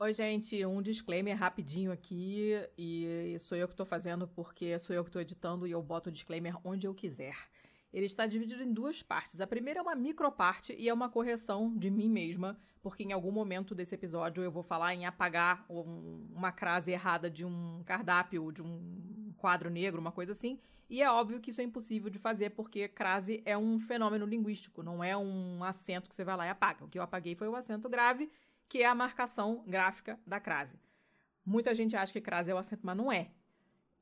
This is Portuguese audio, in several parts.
Oi, gente, um disclaimer rapidinho aqui, e sou eu que tô fazendo porque sou eu que tô editando e eu boto o disclaimer onde eu quiser. Ele está dividido em duas partes. A primeira é uma microparte e é uma correção de mim mesma, porque em algum momento desse episódio eu vou falar em apagar um, uma crase errada de um cardápio, de um quadro negro, uma coisa assim. E é óbvio que isso é impossível de fazer, porque crase é um fenômeno linguístico, não é um acento que você vai lá e apaga. O que eu apaguei foi o acento grave que é a marcação gráfica da crase. Muita gente acha que crase é o acento, mas não é.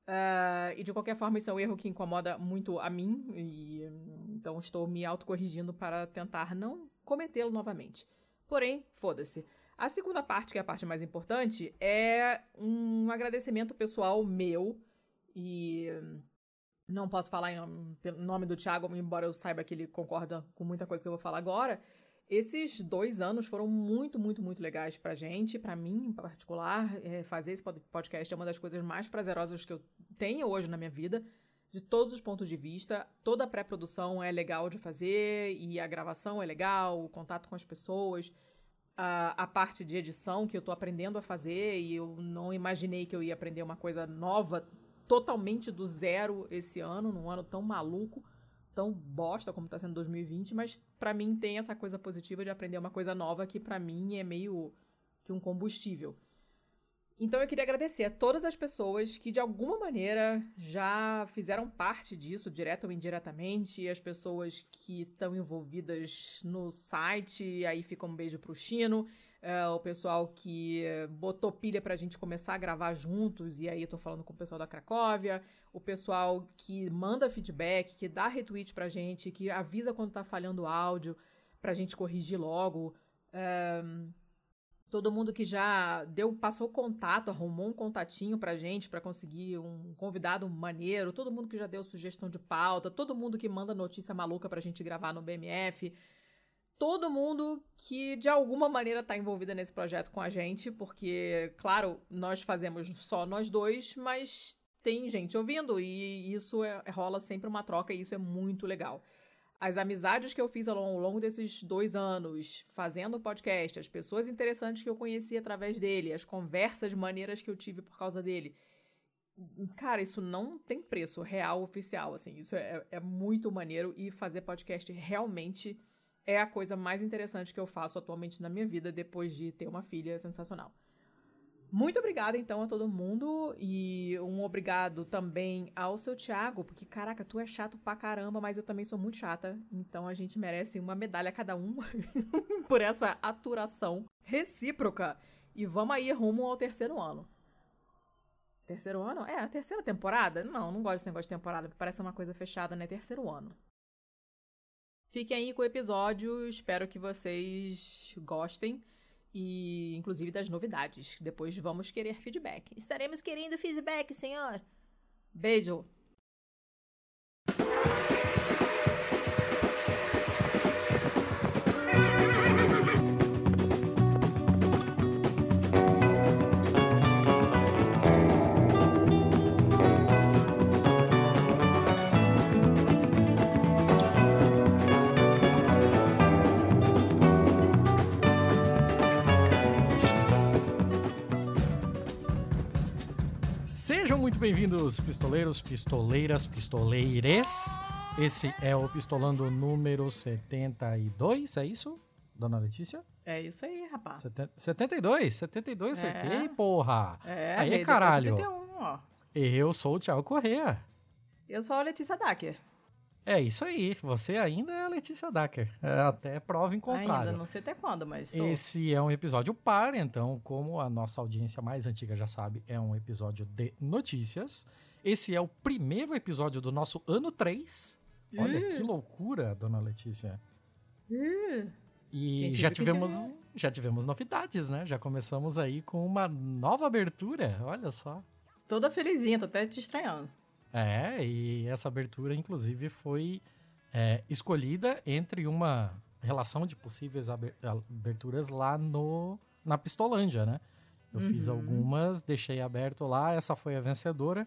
Uh, e de qualquer forma, isso é um erro que incomoda muito a mim, e então estou me autocorrigindo para tentar não cometê-lo novamente. Porém, foda-se. A segunda parte, que é a parte mais importante, é um agradecimento pessoal meu, e não posso falar em nome, nome do Thiago, embora eu saiba que ele concorda com muita coisa que eu vou falar agora, esses dois anos foram muito, muito, muito legais pra gente, pra mim em particular. É, fazer esse podcast é uma das coisas mais prazerosas que eu tenho hoje na minha vida, de todos os pontos de vista. Toda a pré-produção é legal de fazer, e a gravação é legal, o contato com as pessoas, a, a parte de edição que eu tô aprendendo a fazer, e eu não imaginei que eu ia aprender uma coisa nova, totalmente do zero esse ano, num ano tão maluco tão bosta como tá sendo 2020, mas para mim tem essa coisa positiva de aprender uma coisa nova que para mim é meio que um combustível. Então eu queria agradecer a todas as pessoas que de alguma maneira já fizeram parte disso, direta ou indiretamente, as pessoas que estão envolvidas no site, aí fica um beijo pro Chino, é, o pessoal que botou pilha pra gente começar a gravar juntos, e aí eu tô falando com o pessoal da Cracóvia, o pessoal que manda feedback, que dá retweet pra gente, que avisa quando tá falhando o áudio, pra gente corrigir logo. É, todo mundo que já deu, passou contato, arrumou um contatinho pra gente para conseguir um convidado maneiro, todo mundo que já deu sugestão de pauta, todo mundo que manda notícia maluca pra gente gravar no BMF todo mundo que de alguma maneira está envolvida nesse projeto com a gente, porque, claro, nós fazemos só nós dois, mas tem gente ouvindo e isso é, rola sempre uma troca e isso é muito legal. As amizades que eu fiz ao longo desses dois anos fazendo o podcast, as pessoas interessantes que eu conheci através dele, as conversas maneiras que eu tive por causa dele. Cara, isso não tem preço real oficial, assim. Isso é, é muito maneiro e fazer podcast realmente é a coisa mais interessante que eu faço atualmente na minha vida depois de ter uma filha sensacional. Muito obrigada, então, a todo mundo. E um obrigado também ao seu Thiago, porque, caraca, tu é chato pra caramba, mas eu também sou muito chata. Então a gente merece uma medalha cada um por essa aturação recíproca. E vamos aí rumo ao terceiro ano. Terceiro ano? É, a terceira temporada? Não, não gosto desse negócio de temporada, porque parece uma coisa fechada, né? Terceiro ano. Fiquem aí com o episódio, espero que vocês gostem e inclusive das novidades. Depois vamos querer feedback. Estaremos querendo feedback, senhor. Beijo. Muito bem-vindos, pistoleiros, pistoleiras, pistoleires. Esse é o Pistolando número 72, é isso, dona Letícia? É isso aí, rapaz. Seten 72? 72, é. acertei, porra. É, aí, caralho. 71, ó. Eu sou o Thiago Correa. Eu sou a Letícia Dacker. É isso aí, você ainda é a Letícia Dacker, é até prova em contrário. Ainda, não sei até quando, mas sou. Esse é um episódio par, então, como a nossa audiência mais antiga já sabe, é um episódio de notícias. Esse é o primeiro episódio do nosso ano 3. Olha uh. que loucura, dona Letícia. Uh. E já tivemos, já tivemos novidades, né? Já começamos aí com uma nova abertura, olha só. Toda felizinha, tô até te estranhando. É, e essa abertura, inclusive, foi é, escolhida entre uma relação de possíveis aberturas lá no na Pistolândia, né? Eu uhum. fiz algumas, deixei aberto lá, essa foi a vencedora.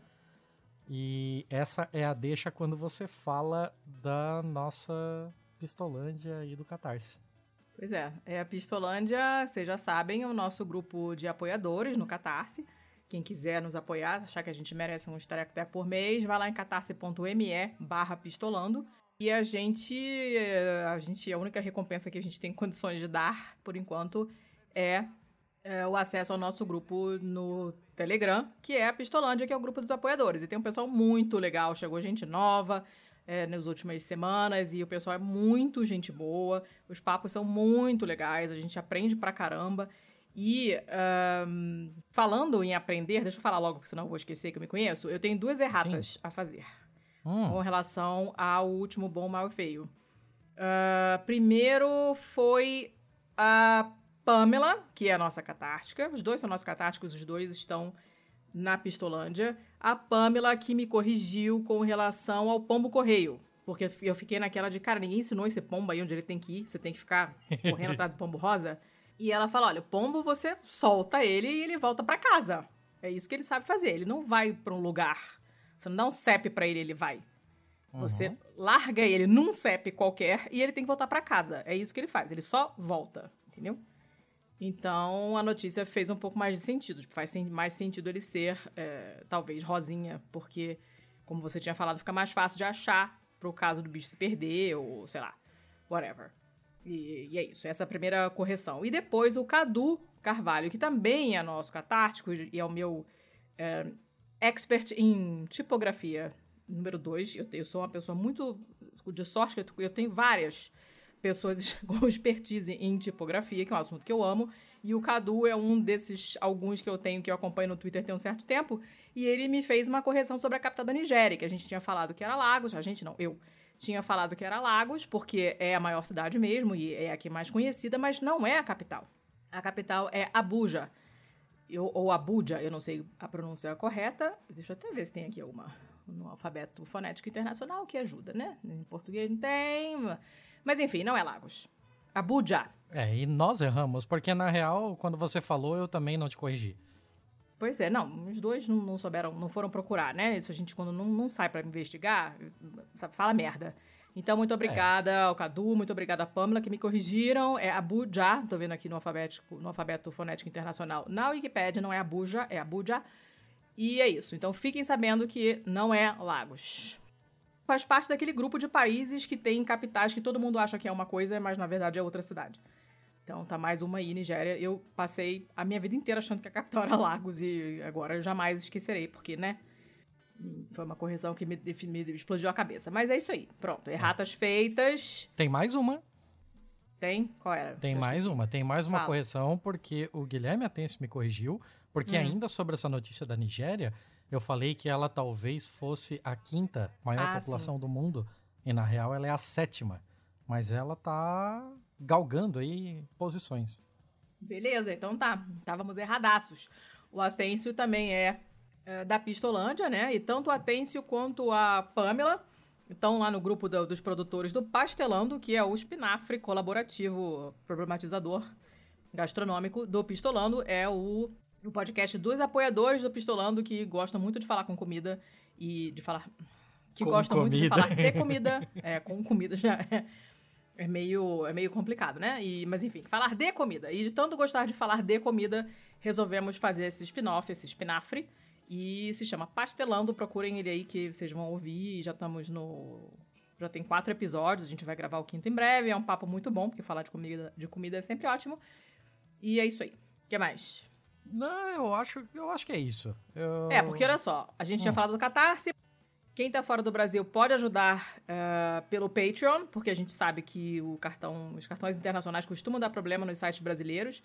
E essa é a deixa quando você fala da nossa Pistolândia e do Catarse. Pois é, é a Pistolândia, vocês já sabem, é o nosso grupo de apoiadores no Catarse. Quem quiser nos apoiar, achar que a gente merece um até por mês, vai lá em catarse.me barra pistolando. E a gente, a gente, a única recompensa que a gente tem condições de dar, por enquanto, é, é o acesso ao nosso grupo no Telegram, que é a Pistolândia, que é o grupo dos apoiadores. E tem um pessoal muito legal, chegou gente nova, é, nas últimas semanas e o pessoal é muito gente boa, os papos são muito legais, a gente aprende pra caramba. E um, falando em aprender, deixa eu falar logo, porque senão eu vou esquecer que eu me conheço. Eu tenho duas erratas Sim. a fazer hum. com relação ao último bom, mal e feio. Uh, primeiro foi a Pamela, que é a nossa catártica. Os dois são nossos catárticos, os dois estão na Pistolândia, a Pamela que me corrigiu com relação ao pombo correio. Porque eu fiquei naquela de, cara, ninguém ensinou esse pombo aí onde ele tem que ir, você tem que ficar correndo atrás do pombo rosa. E ela fala: olha, o pombo você solta ele e ele volta para casa. É isso que ele sabe fazer. Ele não vai para um lugar. Você não dá um CEP para ele, ele vai. Uhum. Você larga ele num CEP qualquer e ele tem que voltar para casa. É isso que ele faz. Ele só volta, entendeu? Então a notícia fez um pouco mais de sentido. Tipo, faz mais sentido ele ser, é, talvez, rosinha, porque, como você tinha falado, fica mais fácil de achar pro caso do bicho se perder, ou sei lá, whatever. E, e é isso, essa é a primeira correção. E depois o Cadu Carvalho, que também é nosso catártico e é o meu é, expert em tipografia número 2. Eu, eu, sou uma pessoa muito de sorte, que eu tenho várias pessoas com expertise em tipografia, que é um assunto que eu amo. E o Cadu é um desses alguns que eu tenho, que eu acompanho no Twitter tem um certo tempo. E ele me fez uma correção sobre a capital da Nigéria, que a gente tinha falado que era Lagos. A gente não, eu tinha falado que era Lagos, porque é a maior cidade mesmo e é a que mais conhecida, mas não é a capital. A capital é Abuja. Eu, ou Abuja, eu não sei a pronúncia correta. Deixa eu até ver se tem aqui alguma no alfabeto fonético internacional que ajuda, né? Em português não tem. Mas enfim, não é Lagos. Abuja. É, e nós erramos, porque na real, quando você falou, eu também não te corrigi. Pois é, não, os dois não, não souberam, não foram procurar, né? Isso a gente, quando não, não sai para investigar, fala merda. Então, muito obrigada é. ao Cadu, muito obrigada à Pamela, que me corrigiram. É Abuja, tô vendo aqui no, alfabético, no alfabeto fonético internacional. Na Wikipedia não é Abuja, é Abuja. E é isso. Então, fiquem sabendo que não é Lagos faz parte daquele grupo de países que tem capitais que todo mundo acha que é uma coisa, mas na verdade é outra cidade. Então tá mais uma aí, Nigéria. Eu passei a minha vida inteira achando que a capital era Lagos e agora eu jamais esquecerei, porque, né? Foi uma correção que me, me explodiu a cabeça. Mas é isso aí. Pronto. Erratas feitas. Tem mais uma. Tem? Qual era? Tem mais uma. Tem mais uma Fala. correção, porque o Guilherme Atencio me corrigiu. Porque hum. ainda sobre essa notícia da Nigéria, eu falei que ela talvez fosse a quinta maior ah, população sim. do mundo. E na real ela é a sétima. Mas ela tá galgando aí posições. Beleza, então tá. Estávamos erradaços. O Atêncio também é, é, da Pistolândia, né? E tanto o Atêncio quanto a Pamela estão lá no grupo do, dos produtores do Pastelando, que é o espinafre colaborativo problematizador gastronômico do Pistolando. É o o podcast dos apoiadores do Pistolando que gostam muito de falar com comida e de falar. Que com gostam comida. muito de falar de comida. é, com comida já é, é, meio, é meio complicado, né? E, mas enfim, falar de comida. E de tanto gostar de falar de comida, resolvemos fazer esse spin-off, esse espinafre. E se chama Pastelando. Procurem ele aí que vocês vão ouvir. Já estamos no. Já tem quatro episódios, a gente vai gravar o quinto em breve. É um papo muito bom, porque falar de comida, de comida é sempre ótimo. E é isso aí. O que mais? Não, eu acho, eu acho que é isso. Eu... É, porque olha só, a gente hum. tinha falado do Catarse. Quem tá fora do Brasil pode ajudar uh, pelo Patreon, porque a gente sabe que o cartão, os cartões internacionais costumam dar problema nos sites brasileiros.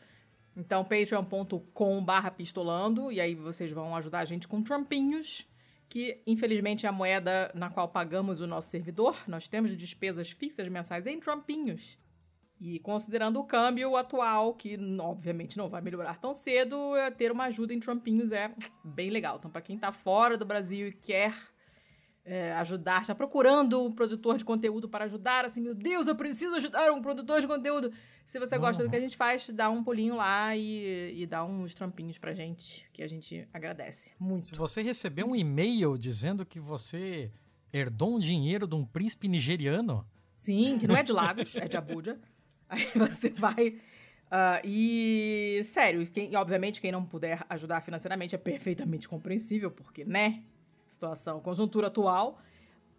Então, patreon.com pistolando, e aí vocês vão ajudar a gente com trumpinhos, que infelizmente é a moeda na qual pagamos o nosso servidor. Nós temos despesas fixas mensais em trumpinhos. E considerando o câmbio atual, que obviamente não vai melhorar tão cedo, é ter uma ajuda em Trumpinhos é bem legal. Então, para quem está fora do Brasil e quer é, ajudar, está procurando um produtor de conteúdo para ajudar, assim, meu Deus, eu preciso ajudar um produtor de conteúdo. Se você gosta uhum. do que a gente faz, dá um pulinho lá e, e dá uns trampinhos pra gente, que a gente agradece muito. Se você receber um e-mail dizendo que você herdou um dinheiro de um príncipe nigeriano. Sim, que não é de Lagos, é de Abuja. Aí você vai. Uh, e, sério, quem, obviamente, quem não puder ajudar financeiramente é perfeitamente compreensível, porque, né? Situação, conjuntura atual,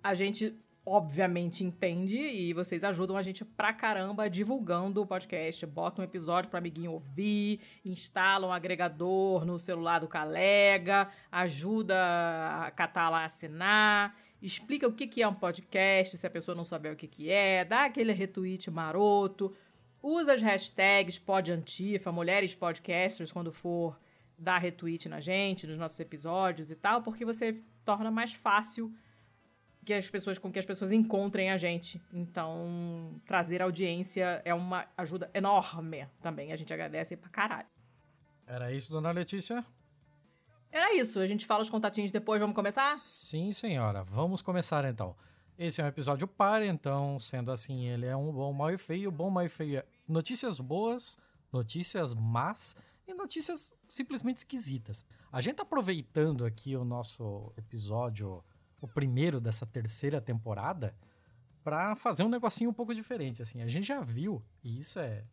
a gente obviamente entende e vocês ajudam a gente pra caramba divulgando o podcast. Bota um episódio pro amiguinho ouvir, instala um agregador no celular do colega, ajuda a catar lá assinar, explica o que, que é um podcast, se a pessoa não souber o que, que é, dá aquele retweet maroto, usa as hashtags podantifa, mulheres podcasters, quando for dar retweet na gente, nos nossos episódios e tal, porque você torna mais fácil que as pessoas com que as pessoas encontrem a gente. Então, trazer audiência é uma ajuda enorme também. A gente agradece pra caralho. Era isso, dona Letícia? Era isso. A gente fala os contatinhos depois. Vamos começar? Sim, senhora. Vamos começar então. Esse é um episódio par, então, sendo assim, ele é um bom, mal e feio. Bom, mal e feio é notícias boas, notícias más e notícias simplesmente esquisitas. A gente tá aproveitando aqui o nosso episódio o primeiro dessa terceira temporada, para fazer um negocinho um pouco diferente, assim. A gente já viu, e isso é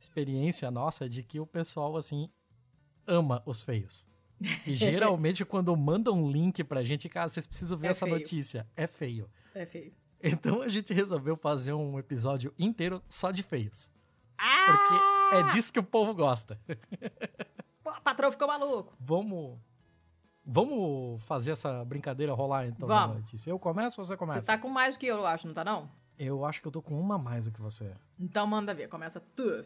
experiência nossa, de que o pessoal, assim, ama os feios. E geralmente quando manda um link pra gente, cara, vocês precisam ver é essa feio. notícia. É feio. É feio. Então a gente resolveu fazer um episódio inteiro só de feios. Ah! Porque é disso que o povo gosta. Pô, o patrão ficou maluco. Vamos Vamos fazer essa brincadeira rolar então, Vamos. Letícia. Eu começo ou você começa? Você tá com mais do que eu, eu acho, não tá não? Eu acho que eu tô com uma mais do que você. Então manda ver, começa tu.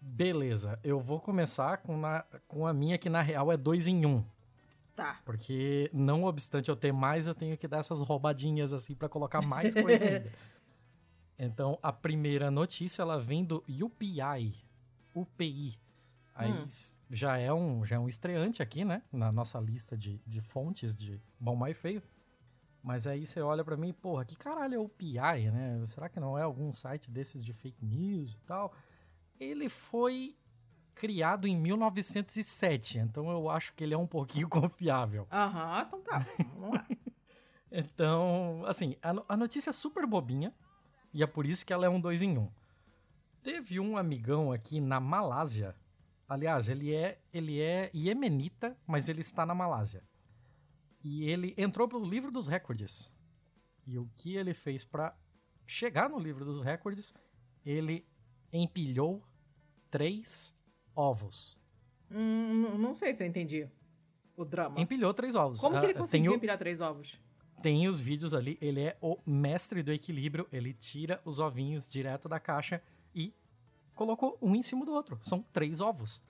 Beleza, eu vou começar com, na, com a minha que na real é dois em um. Tá. Porque, não obstante eu ter mais, eu tenho que dar essas roubadinhas assim para colocar mais coisa ainda. Então, a primeira notícia, ela vem do UPI. UPI. Aí hum. já, é um, já é um estreante aqui, né? Na nossa lista de, de fontes de bom, mais feio. Mas aí você olha para mim, porra, que caralho é o PI, né? Será que não é algum site desses de fake news e tal? Ele foi criado em 1907, então eu acho que ele é um pouquinho confiável. Aham, então tá. Vamos lá. então, assim, a, a notícia é super bobinha e é por isso que ela é um dois em um. Teve um amigão aqui na Malásia Aliás, ele é, ele é iemenita, mas ele está na Malásia. E ele entrou pro livro dos recordes. E o que ele fez para chegar no livro dos recordes? Ele empilhou três ovos. Hum, não sei se eu entendi o drama. Empilhou três ovos. Como que ele ah, conseguiu o... empilhar três ovos? Tem os vídeos ali, ele é o mestre do equilíbrio, ele tira os ovinhos direto da caixa e colocou um em cima do outro. São três ovos.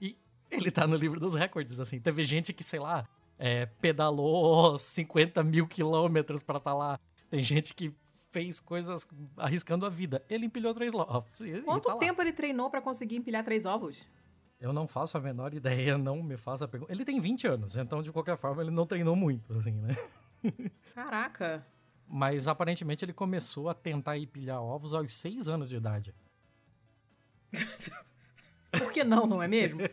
E ele tá no livro dos recordes, assim. Teve gente que, sei lá, é, pedalou 50 mil quilômetros para estar tá lá. Tem gente que fez coisas arriscando a vida. Ele empilhou três ovos. Quanto tá tempo ele treinou para conseguir empilhar três ovos? Eu não faço a menor ideia, não me faça a pergunta. Ele tem 20 anos, então de qualquer forma ele não treinou muito, assim, né? Caraca! Mas aparentemente ele começou a tentar empilhar ovos aos 6 anos de idade. Por que não, não é mesmo?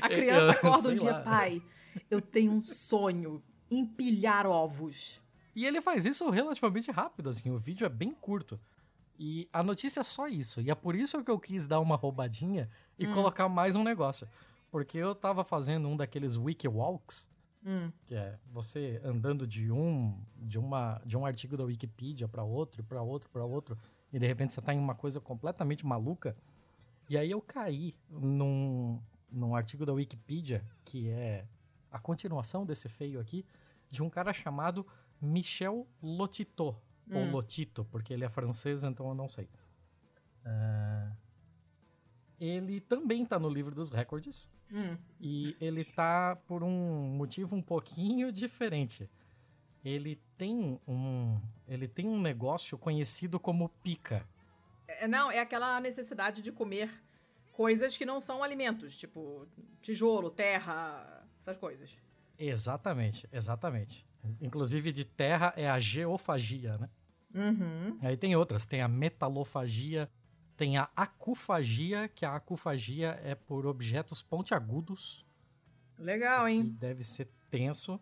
a criança acorda um dia, lá. pai, eu tenho um sonho, empilhar ovos. E ele faz isso relativamente rápido, assim, o vídeo é bem curto. E a notícia é só isso. E é por isso que eu quis dar uma roubadinha e hum. colocar mais um negócio. Porque eu tava fazendo um daqueles wiki walks, hum. que é você andando de um de uma de um artigo da Wikipedia para outro, para outro, para outro, e de repente você tá em uma coisa completamente maluca. E aí eu caí num, num artigo da Wikipedia, que é a continuação desse feio aqui, de um cara chamado Michel Lotito. Hum. Ou Lotito, porque ele é francês, então eu não sei. Uh, ele também tá no livro dos recordes. Hum. E ele tá por um motivo um pouquinho diferente ele tem um, ele tem um negócio conhecido como pica. É, não, é aquela necessidade de comer coisas que não são alimentos, tipo tijolo, terra, essas coisas. Exatamente, exatamente. Inclusive de terra é a geofagia, né? Uhum. Aí tem outras, tem a metalofagia, tem a acufagia, que a acufagia é por objetos pontiagudos. Legal, hein? deve ser tenso.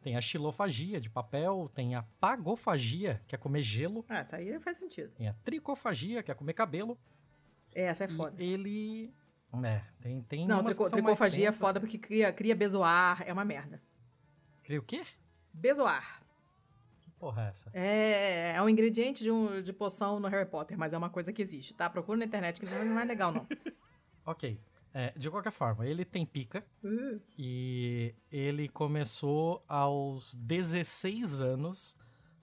Tem a xilofagia de papel, tem a pagofagia, que é comer gelo. Ah, essa aí faz sentido. Tem a tricofagia, que é comer cabelo. É, essa é foda. E ele. É, tem. tem Não, trico, tricofagia é tensas. foda porque cria, cria bezoar, é uma merda. Cria o quê? Bezoar. Que porra é essa? É, é um ingrediente de, um, de poção no Harry Potter, mas é uma coisa que existe, tá? Procura na internet que não não é legal, não. Ok. É, de qualquer forma, ele tem pica. Uh, E ele começou aos 16 anos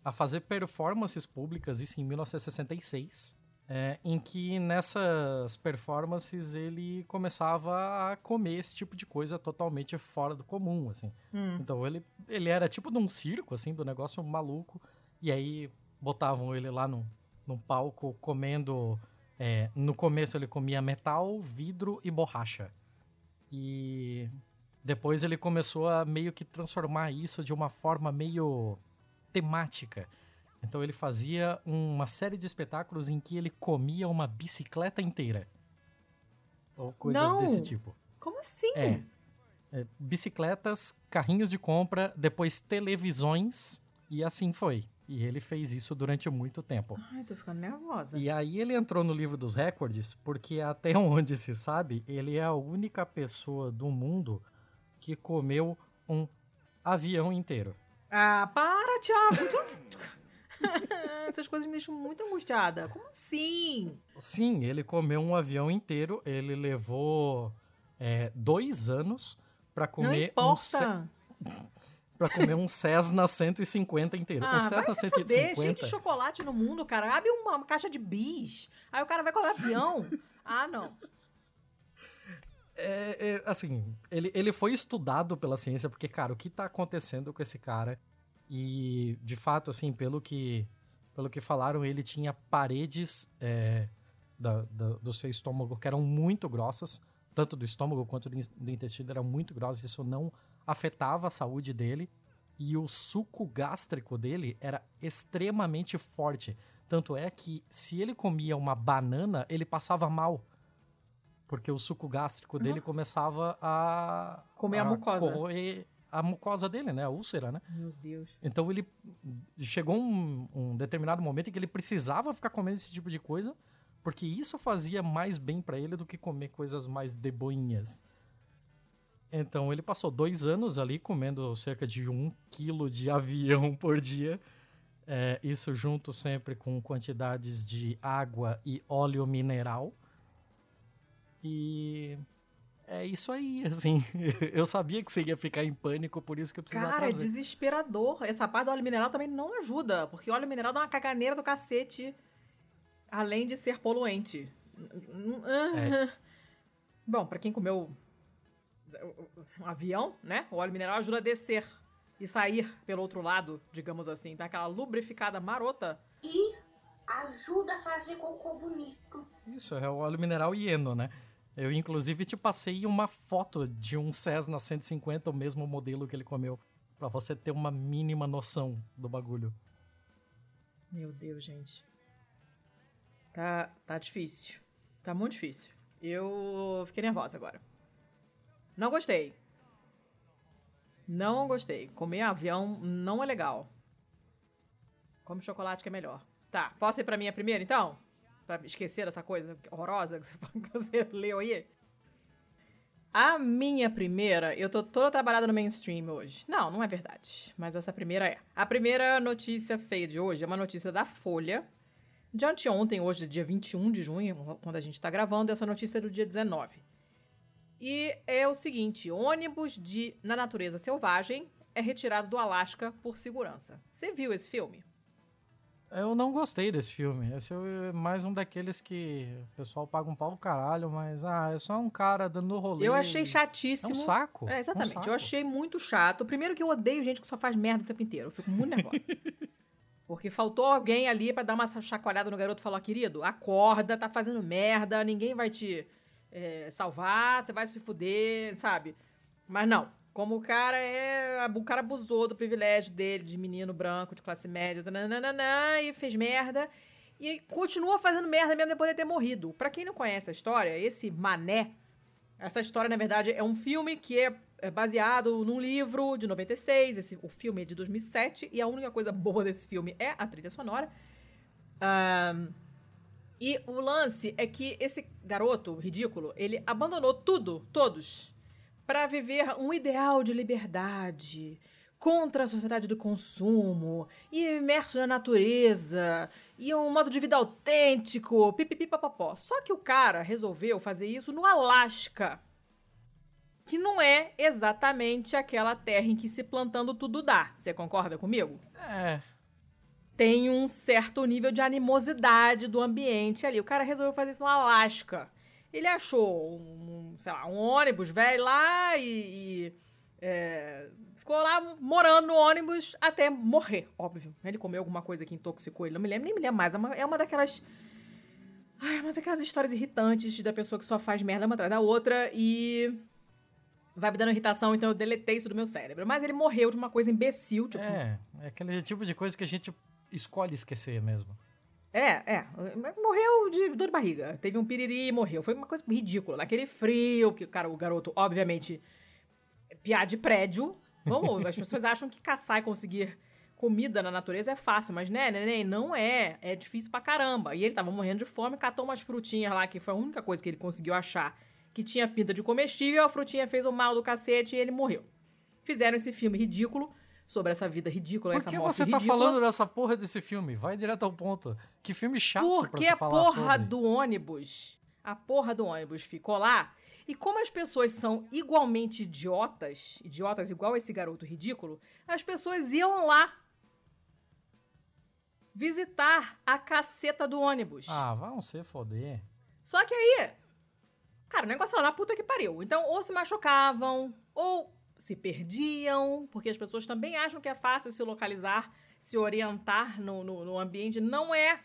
a fazer performances públicas, isso em 1966, é, em que nessas performances ele começava a comer esse tipo de coisa totalmente fora do comum, assim. hum. Então ele, ele era tipo de um circo, assim, do negócio maluco, e aí botavam ele lá num, num palco comendo... é, no começo ele comia metal, vidro e borracha. E depois ele começou a meio que transformar isso de uma forma meio temática. Então ele fazia uma série de espetáculos em que ele comia uma bicicleta inteira. Ou coisas Não! desse tipo. Como assim? É. É, bicicletas, carrinhos de compra, depois televisões, e assim foi. E ele fez isso durante muito tempo. Ai, tô ficando nervosa. E aí ele entrou no livro dos recordes, porque até onde se sabe, ele é a única pessoa do mundo que comeu um avião inteiro. Ah, para, Thiago! Essas coisas me deixam muito angustiada. Como assim? Sim, ele comeu um avião inteiro. Ele levou é, dois anos pra Não comer um Ce- importa. Pra comer um Cessna 150 inteiro. Ah, o vai Cessna se fuder, cheio de 150 chocolate no mundo, cara. Abre uma caixa de bis. Aí o cara vai comer avião. Ah, não. é, é, assim, ele, ele foi estudado pela ciência, porque, cara, o que tá acontecendo com esse cara? E, de fato, assim, pelo que, pelo que falaram, ele tinha paredes é, da- da- do seu estômago que eram muito grossas, tanto do estômago quanto do, do intestino eram muito grossas, isso não afetava a saúde dele. E o suco gástrico dele era extremamente forte. Tanto é que, se ele comia uma banana, ele passava mal. Porque o suco gástrico dele começava a. Comer a mucosa. corroer a mucosa dele, né? A úlcera, né? Meu Deus. Então ele. Chegou um, um determinado momento em que ele precisava ficar comendo esse tipo de coisa, porque isso fazia mais bem pra ele do que comer coisas mais de boinhas. Então ele passou dois anos ali comendo cerca de um quilo de avião por dia. É, isso junto sempre com quantidades de água e óleo mineral. E é isso aí, assim. Eu sabia que você ia ficar em pânico, por isso que eu precisava Cara, é trazer. desesperador. Essa parte do óleo mineral também não ajuda, porque óleo mineral dá uma caganeira do cacete, além de ser poluente. É. Bom, pra quem comeu um avião, né? O óleo mineral ajuda a descer e sair pelo outro lado, digamos assim. Dá aquela lubrificada marota. E ajuda a fazer cocô bonito. Isso, é o óleo mineral hieno, né? Eu, inclusive, te passei uma foto de um Cessna 150, o mesmo modelo que ele comeu, pra você ter uma mínima noção do bagulho. Meu Deus, gente. Tá, tá difícil. Tá muito difícil. Eu fiquei nervosa agora. Não gostei. Não gostei. Comer avião não é legal. Come chocolate que é melhor. Tá, posso ir pra minha primeira então? Pra esquecer dessa coisa horrorosa que você leu aí? A minha primeira, eu tô toda trabalhada no mainstream hoje. Não, não é verdade. Mas essa primeira é. A primeira notícia feia de hoje é uma notícia da Folha. De anteontem, hoje, dia 21 de junho, quando a gente tá gravando, essa notícia é do dia 19. E é o seguinte: ônibus de Na Natureza Selvagem é retirado do Alasca por segurança. Você viu esse filme? Eu não gostei desse filme. Esse é mais um daqueles que o pessoal paga um pau do caralho, mas ah, é só um cara dando rolê. Eu achei É chatíssimo. um saco. É, É um exatamente. saco. eu achei muito chato. Primeiro que eu odeio gente que só faz merda o tempo inteiro. Eu fico muito nervosa. Porque faltou alguém ali pra dar uma chacoalhada no garoto e falar, querido, acorda, tá fazendo merda, ninguém vai te é, salvar, você vai se fuder, sabe? Mas não. Como o cara é. O cara abusou do privilégio dele, de menino branco, de classe média, nananana, e fez merda. E continua fazendo merda mesmo depois de ter morrido. Pra quem não conhece a história, esse mané Essa história, na verdade, é um filme que é, é baseado num livro de 96. Esse, o filme é de 2007 e a única coisa boa desse filme é a trilha sonora. Um, e o lance é que esse garoto ridículo, ele abandonou tudo, todos, para viver um ideal de liberdade, contra a sociedade do consumo, e imerso na natureza, e um modo de vida autêntico, pipipipapapó. Só que o cara resolveu fazer isso no Alasca, que não é exatamente aquela terra em que se plantando tudo dá. Você concorda comigo? É. Tem um certo nível de animosidade do ambiente ali. O cara resolveu fazer isso no Alasca. Ele achou um, sei lá, um ônibus velho lá e, e é, ficou lá morando no ônibus até morrer, óbvio. Ele comeu alguma coisa que intoxicou ele, não me lembro, nem me lembro mais. É uma, é uma daquelas. Ai, mas aquelas histórias irritantes da pessoa que só faz merda uma atrás da outra e. Vai me dando irritação, então eu deletei isso do meu cérebro. Mas ele morreu de uma coisa imbecil, tipo. É, é aquele tipo de coisa que a gente escolhe esquecer mesmo. É, é. Morreu de dor de barriga. Teve um piriri e morreu. Foi uma coisa ridícula. Naquele frio, que cara, o garoto, obviamente, piar de prédio, Vamos, as pessoas acham que caçar e conseguir comida na natureza é fácil, mas né, neném, não é. É difícil pra caramba. E ele tava morrendo de fome, catou umas frutinhas lá, que foi a única coisa que ele conseguiu achar que tinha pinta de comestível, a frutinha fez o mal do cacete e ele morreu. Fizeram esse filme ridículo sobre essa vida ridícula, Por essa que morte você tá ridícula. falando dessa porra desse filme? Vai direto ao ponto. Que filme chato pra Porque se a falar porra sobre. do ônibus, a porra do ônibus ficou lá. E como as pessoas são igualmente idiotas, idiotas igual esse garoto ridículo, as pessoas iam lá visitar a caceta do ônibus. Ah, vão se foder. Só que aí, cara, o negócio era na puta que pariu. Então, ou se machucavam, ou se perdiam, porque as pessoas também acham que é fácil se localizar, se orientar no, no, no ambiente. Não é.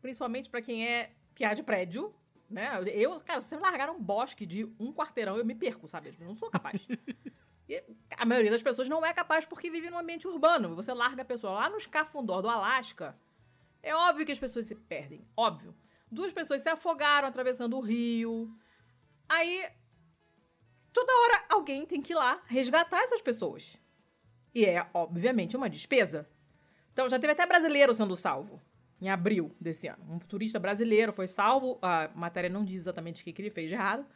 Principalmente pra quem é piar de prédio, né? Eu, cara, se você largar um bosque de um quarteirão, eu me perco, sabe? Eu não sou capaz. E a maioria das pessoas não é capaz porque vive num ambiente urbano. Você larga a pessoa lá nos cafundó do Alasca. É óbvio que as pessoas se perdem, óbvio. Duas pessoas se afogaram atravessando o rio. Aí, toda hora alguém tem que ir lá resgatar essas pessoas. E é, obviamente, uma despesa. Então, já teve até brasileiro sendo salvo em abril desse ano. Um turista brasileiro foi salvo, a matéria não diz exatamente o que, que ele fez de errado.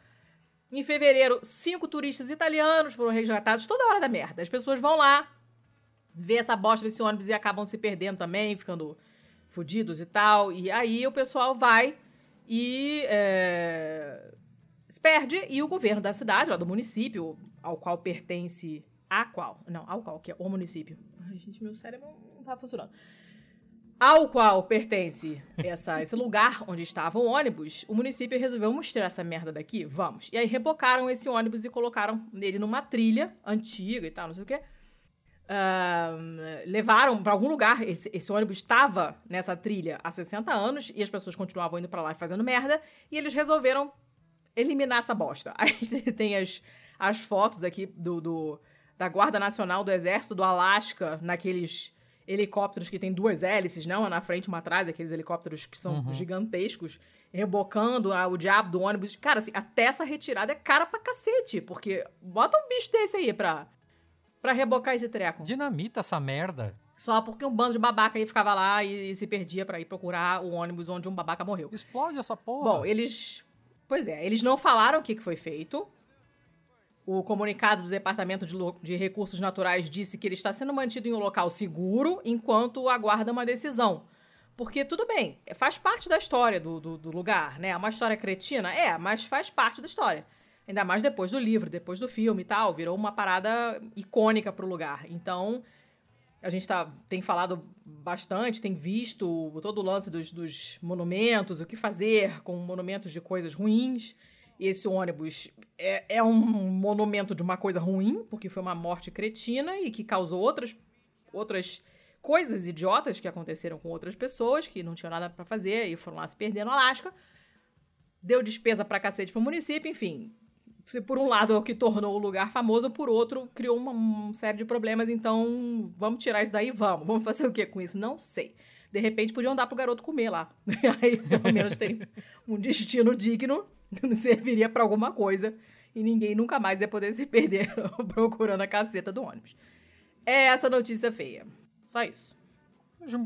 Em fevereiro, cinco turistas italianos foram resgatados toda hora da merda. As pessoas vão lá, vê essa bosta desse ônibus e acabam se perdendo também, ficando fudidos e tal. E aí o pessoal vai e é, se perde e o governo da cidade, lá do município, ao qual pertence a qual? Não, ao qual, que é o município. Ai, gente, meu cérebro não tá funcionando. Ao qual pertence essa, esse lugar onde estava o ônibus, o município resolveu vamos tirar essa merda daqui? Vamos. E aí rebocaram esse ônibus e colocaram nele numa trilha antiga e tal, não sei o quê. Ahn, levaram para algum lugar. Esse, esse ônibus estava nessa trilha há 60 anos e as pessoas continuavam indo para lá e fazendo merda. E eles resolveram eliminar essa bosta. Aí tem as, as fotos aqui do, do- da Guarda Nacional do Exército do Alasca, naqueles helicópteros que tem duas hélices, não? Uma na frente e uma atrás, aqueles helicópteros que são gigantescos, rebocando a- o diabo do ônibus. Cara, assim, até essa retirada é cara pra cacete, porque bota um bicho desse aí pra, pra rebocar esse treco. Dinamita essa merda. Só porque um bando de babaca aí ficava lá e, se perdia pra ir procurar o ônibus onde um babaca morreu. Explode essa porra. Bom, eles. Pois é, eles não falaram o que, foi feito. O comunicado do Departamento de, de Recursos Naturais disse que ele está sendo mantido em um local seguro enquanto aguarda uma decisão. Porque, tudo bem, faz parte da história do, do, do lugar, né? É uma história cretina? É, mas faz parte da história. Ainda mais depois do livro, depois do filme e tal. Virou uma parada icônica pro lugar. Então, a gente tá, tem falado bastante, tem visto todo o lance dos, dos monumentos, o que fazer com monumentos de coisas ruins. Esse ônibus é, é um monumento de uma coisa ruim, porque foi uma morte cretina e que causou outras, outras coisas idiotas que aconteceram com outras pessoas que não tinham nada pra fazer e foram lá se perder no Alasca. Deu despesa pra cacete pro município, enfim. Se por um lado é o que tornou o lugar famoso, por outro criou uma, uma série de problemas. Então, vamos tirar isso daí? Vamos. Vamos fazer o que com isso? Não sei. De repente podiam dar pro garoto comer lá. Aí, pelo menos, teria um destino digno. serviria para alguma coisa e ninguém nunca mais ia poder se perder procurando a caceta do ônibus. É essa notícia feia. Só isso.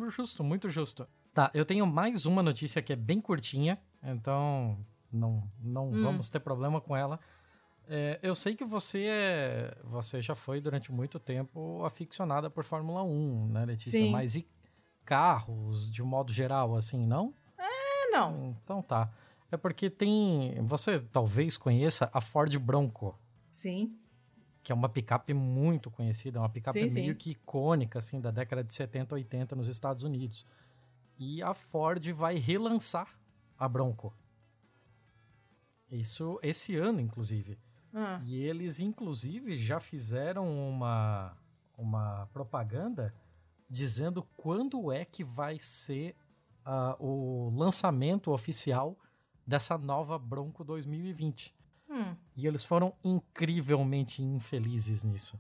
Justo, muito justo. Tá, eu tenho mais uma notícia que é bem curtinha, então não, não hum. vamos ter problema com ela. É, eu sei que você é, você já foi durante muito tempo aficionada por Fórmula 1, né, Letícia? Sim. Mas e carros, de um modo geral, assim, não? É, não. Então tá. É porque tem. Você talvez conheça a Ford Bronco. Sim. Que é uma picape muito conhecida, uma picape sim, meio sim. que icônica, assim, da década de 70, 80 nos Estados Unidos. E a Ford vai relançar a Bronco. Isso esse ano, inclusive. Ah. E eles, inclusive, já fizeram uma, uma propaganda dizendo quando é que vai ser uh, o lançamento oficial dessa nova Bronco 2020. Hum. E eles foram incrivelmente infelizes nisso.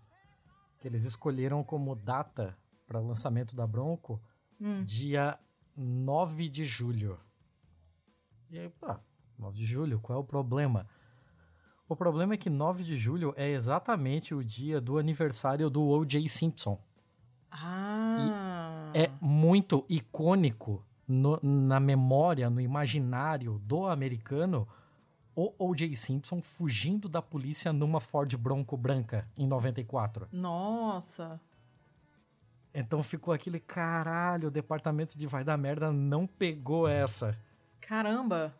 Que eles escolheram como data para lançamento da Bronco hum. dia 9 de julho. E aí, pá, 9 de julho, qual é o problema? O problema é que 9 de julho é exatamente o dia do aniversário do O.J. Simpson. Ah. E é muito icônico no, na memória, no imaginário do americano, o O.J. Simpson fugindo da polícia numa Ford Bronco branca em 94. Nossa. Então ficou aquele caralho, o departamento de vai dar merda não pegou essa. Caramba.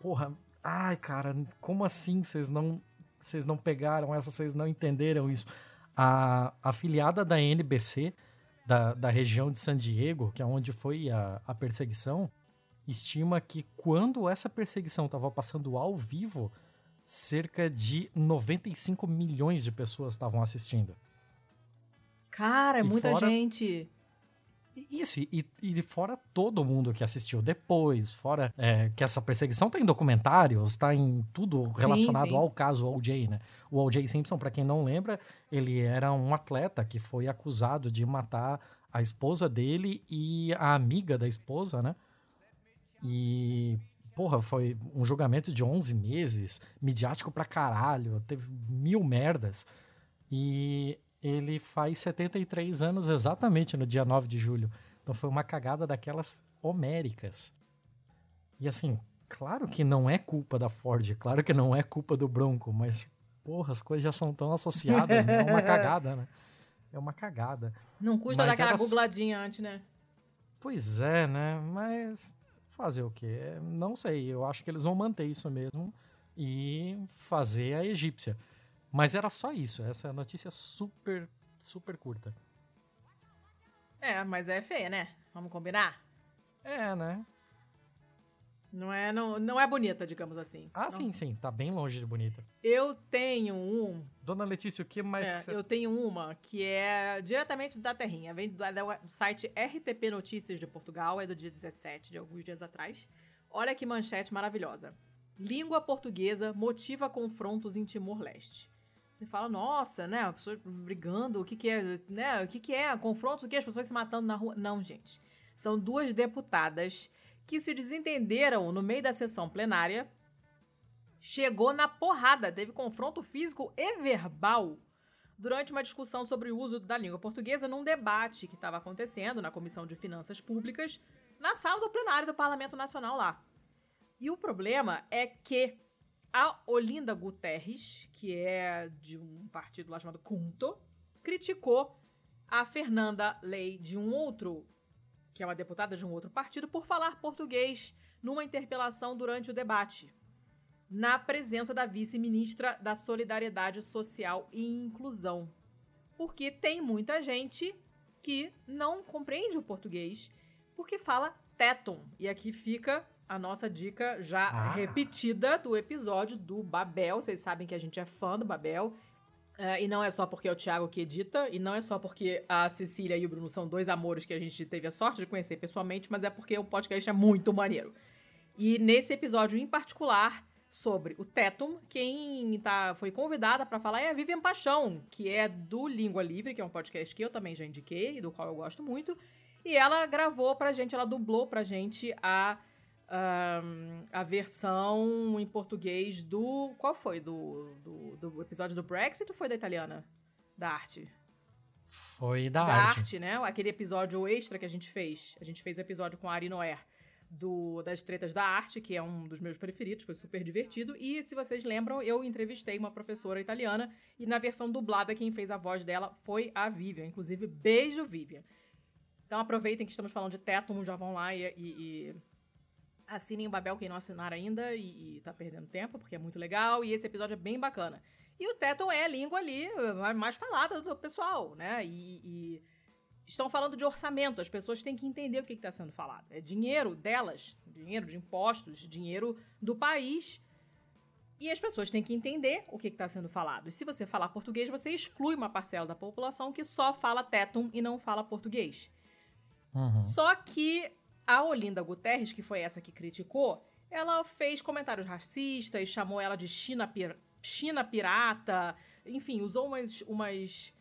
Porra, ai cara, como assim vocês não vocês não pegaram essa, vocês não entenderam isso? A afiliada da NBC da, da região de San Diego, que é onde foi a, a perseguição, estima que quando essa perseguição estava passando ao vivo, cerca de 95 milhões de pessoas estavam assistindo. Cara, é muita fora- gente. Isso, e, e fora todo mundo que assistiu depois, fora é, que essa perseguição tá em documentários, tá em tudo Sim, relacionado sim. ao caso O.J., né? O O.J. Simpson, pra quem não lembra, ele era um atleta que foi acusado de matar a esposa dele e a amiga da esposa, né? E, porra, foi um julgamento de 11 meses, midiático pra caralho, teve mil merdas. E ele faz 73 anos exatamente no dia 9 de julho. Então foi uma cagada daquelas homéricas. E assim, claro que não é culpa da Ford, claro que não é culpa do Bronco, mas porra, as coisas já são tão associadas, né? É uma cagada, né? É uma cagada. Não custa Mas dar aquela era- googladinha antes, né? Pois é, né? Mas fazer o quê? Não sei. Eu acho que eles vão manter isso mesmo e fazer a egípcia. Mas era só isso. Essa é notícia super, super curta. É, mas é feia, né? Vamos combinar? É, né? Não é, não, não é bonita, digamos assim. Ah, Não. sim, sim. Tá bem longe de bonita. Eu tenho um. Dona Letícia, o que mais é, que você... Eu tenho uma que é diretamente da Terrinha. Vem do, do site RTP Notícias de Portugal, é do dia 17, de alguns dias atrás. Olha que manchete maravilhosa. Língua portuguesa motiva confrontos em Timor-Leste. Você fala, nossa, né? Pessoas brigando, o que, que é, né? O que, que é? Confrontos, o que? As pessoas se matando na rua. Não, gente. São duas deputadas que se desentenderam no meio da sessão plenária. Chegou na porrada, teve confronto físico e verbal durante uma discussão sobre o uso da língua portuguesa num debate que estava acontecendo na Comissão de Finanças Públicas, na sala do plenário do Parlamento Nacional lá. E o problema é que a Olinda Guterres, que é de um partido lá chamado Cunto, criticou a Fernanda Lei de um outro, que é uma deputada de um outro partido, por falar português numa interpelação durante o debate, na presença da vice-ministra da Solidariedade Social e Inclusão. Porque tem muita gente que não compreende o português porque fala téton. E aqui fica a nossa dica já Ah. repetida do episódio do Babel. Vocês sabem que a gente é fã do Babel. É, e não é só porque é o Thiago que edita, e não é só porque a Cecília e o Bruno são dois amores que a gente teve a sorte de conhecer pessoalmente, mas é porque o podcast é muito maneiro. E nesse episódio em particular, sobre o Tetum, quem tá, foi convidada para falar é a Vivian Paixão, que é do Língua Livre, que é um podcast que eu também já indiquei, e do qual eu gosto muito. E ela gravou pra gente, ela dublou pra gente a um, a versão em português do. Qual foi? Do, do, do, episódio do Brexit ou foi da italiana? Da arte? Foi da, da arte. arte. né? Aquele episódio extra que a gente fez. A gente fez o episódio com a Ari Noé do, das Tretas da Arte, que é um dos meus preferidos, foi super divertido. E se vocês lembram, eu entrevistei uma professora italiana e na versão dublada quem fez a voz dela foi a Vivian. Inclusive, beijo, Vivian. Então aproveitem que estamos falando de Tetum, já vão lá e, e, e assinem o Babel quem não assinar ainda e, e tá perdendo tempo, porque é muito legal e esse episódio é bem bacana. E o Teton é a língua ali mais falada do pessoal, né? E, e, estão falando de orçamento, as pessoas têm que entender o que está sendo falado. É dinheiro delas, dinheiro de impostos, dinheiro do país. E as pessoas têm que entender o que está sendo falado. E se você falar português, você exclui uma parcela da população que só fala Tetum e não fala português. Uhum. Só que a Olinda Guterres, que foi essa que criticou, ela fez comentários racistas, chamou ela de China, pir China pirata, enfim, usou umas, umas,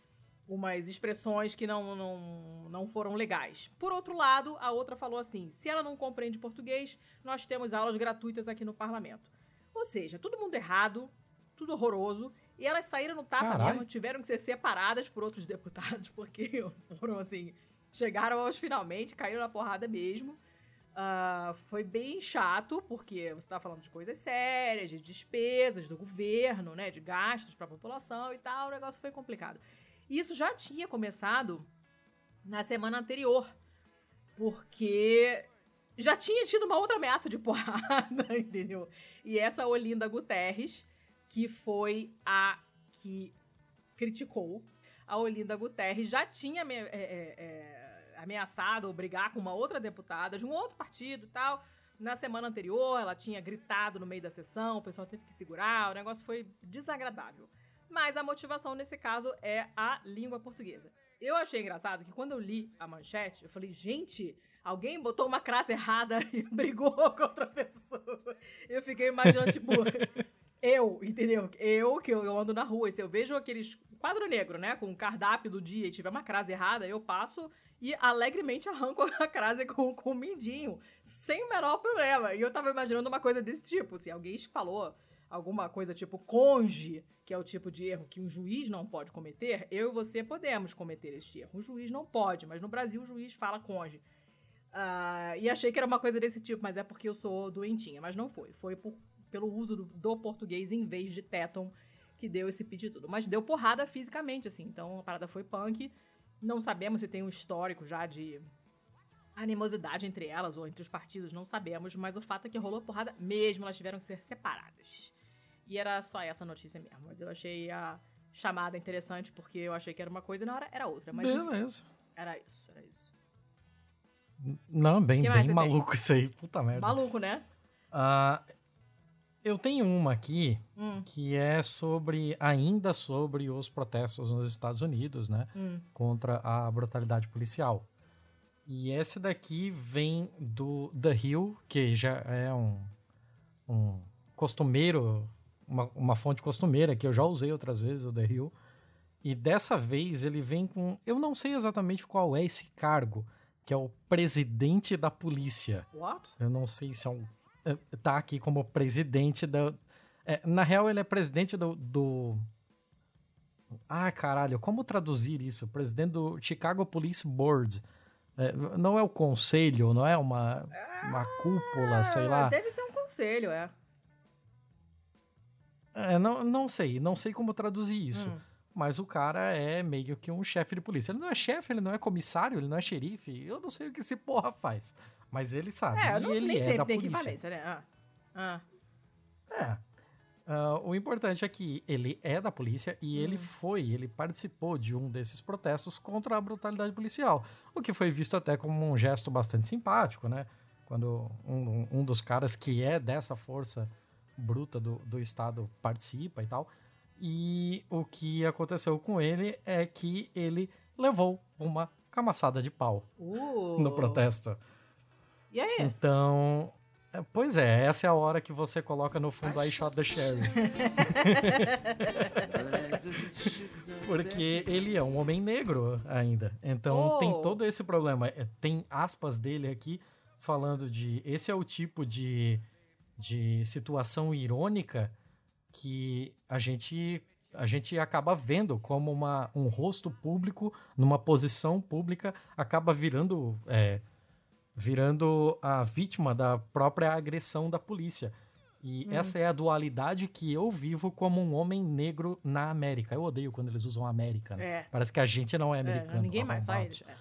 umas expressões que não, não, não foram legais. Por outro lado, a outra falou assim: se ela não compreende português, nós temos aulas gratuitas aqui no parlamento. Ou seja, todo mundo errado, tudo horroroso. E elas saíram no tapa Caralho. mesmo, tiveram que ser separadas por outros deputados, porque foram assim Chegaram aos finalmente, caíram na porrada mesmo. Uh, foi bem chato, porque você está falando de coisas sérias, de despesas do governo, né, de gastos para a população e tal. O negócio foi complicado. E isso já tinha começado na semana anterior, porque já tinha tido uma outra ameaça de porrada, entendeu? E essa Olinda Guterres, que foi a que criticou a Olinda Guterres, já tinha é, é, é, ameaçado ou brigar com uma outra deputada de um outro partido e tal. Na semana anterior, ela tinha gritado no meio da sessão, o pessoal teve que segurar, o negócio foi desagradável. Mas a motivação nesse caso é a língua portuguesa. Eu achei engraçado que quando eu li a manchete, eu falei, gente, alguém botou uma crase errada e brigou com outra pessoa. Eu fiquei imaginando, tipo, eu, entendeu? Eu, que eu ando na rua, e se eu vejo aqueles quadro negro, né, com o cardápio do dia e tiver uma crase errada, eu passo e alegremente arranco a crase com, com o mindinho, sem o menor problema. E eu tava imaginando uma coisa desse tipo, se alguém falou alguma coisa tipo conge, que é o tipo de erro que um juiz não pode cometer, eu e você podemos cometer este erro. Um juiz não pode, mas no Brasil o juiz fala conge. Uh, e achei que era uma coisa desse tipo, mas é porque eu sou doentinha. Mas não foi. Foi por, pelo uso do, do português em vez de téton que deu esse pedido. Mas deu porrada fisicamente, assim. Então a parada foi punk. Não sabemos se tem um histórico já de animosidade entre elas ou entre os partidos, não sabemos, mas o fato é que rolou porrada mesmo, elas tiveram que ser separadas. E era só essa notícia mesmo, mas eu achei a chamada interessante porque eu achei que era uma coisa e na hora era outra. Mas Beleza. Era isso, era isso. Não, bem, bem maluco tem? isso aí, puta merda. Maluco, né? Uh, eu tenho uma aqui hum. que é sobre ainda sobre os protestos nos Estados Unidos, né, hum. contra a brutalidade policial. E esse daqui vem do The Hill, que já é um, um costumeiro, uma, uma fonte costumeira que eu já usei outras vezes o The Hill. E dessa vez ele vem com, eu não sei exatamente qual é esse cargo, que é o presidente da polícia. What? Eu não sei se é um tá aqui como presidente da. É, na real, ele é presidente do, do. Ah, caralho, como traduzir isso? Presidente do Chicago Police Board. É, não é o conselho, não é uma, uma cúpula, ah, sei lá. Deve ser um conselho, é. É, não, não sei, não sei como traduzir isso. Hum. Mas o cara é meio que um chefe de polícia. Ele não é chefe, ele não é comissário, ele não é xerife. Eu não sei o que esse porra faz. Mas ele sabe. É, não, ele nem é sempre da tem polícia. equivalência, né? Ah. Ah. É. Uh, o importante é que ele é da polícia e hum. ele foi, ele participou de um desses protestos contra a brutalidade policial. O que foi visto até como um gesto bastante simpático, né? Quando um, um dos caras que é dessa força bruta do, do Estado participa e tal. E o que aconteceu com ele é que ele levou uma camaçada de pau uh. no protesto. E aí? Então, é, Pois é, essa é a hora que você coloca no fundo I Shot the Sheriff. Porque ele é um homem negro ainda. Então oh. tem todo esse problema. É, tem aspas dele aqui falando de. Esse é o tipo de, de situação irônica que a gente a gente acaba vendo como uma, um rosto público numa posição pública acaba virando é, virando a vítima da própria agressão da polícia. E hum. essa é a dualidade que eu vivo como um homem negro na América. Eu odeio quando eles usam América. Né? É. Parece que a gente não é, é americano. É, ninguém mais, só eles. É.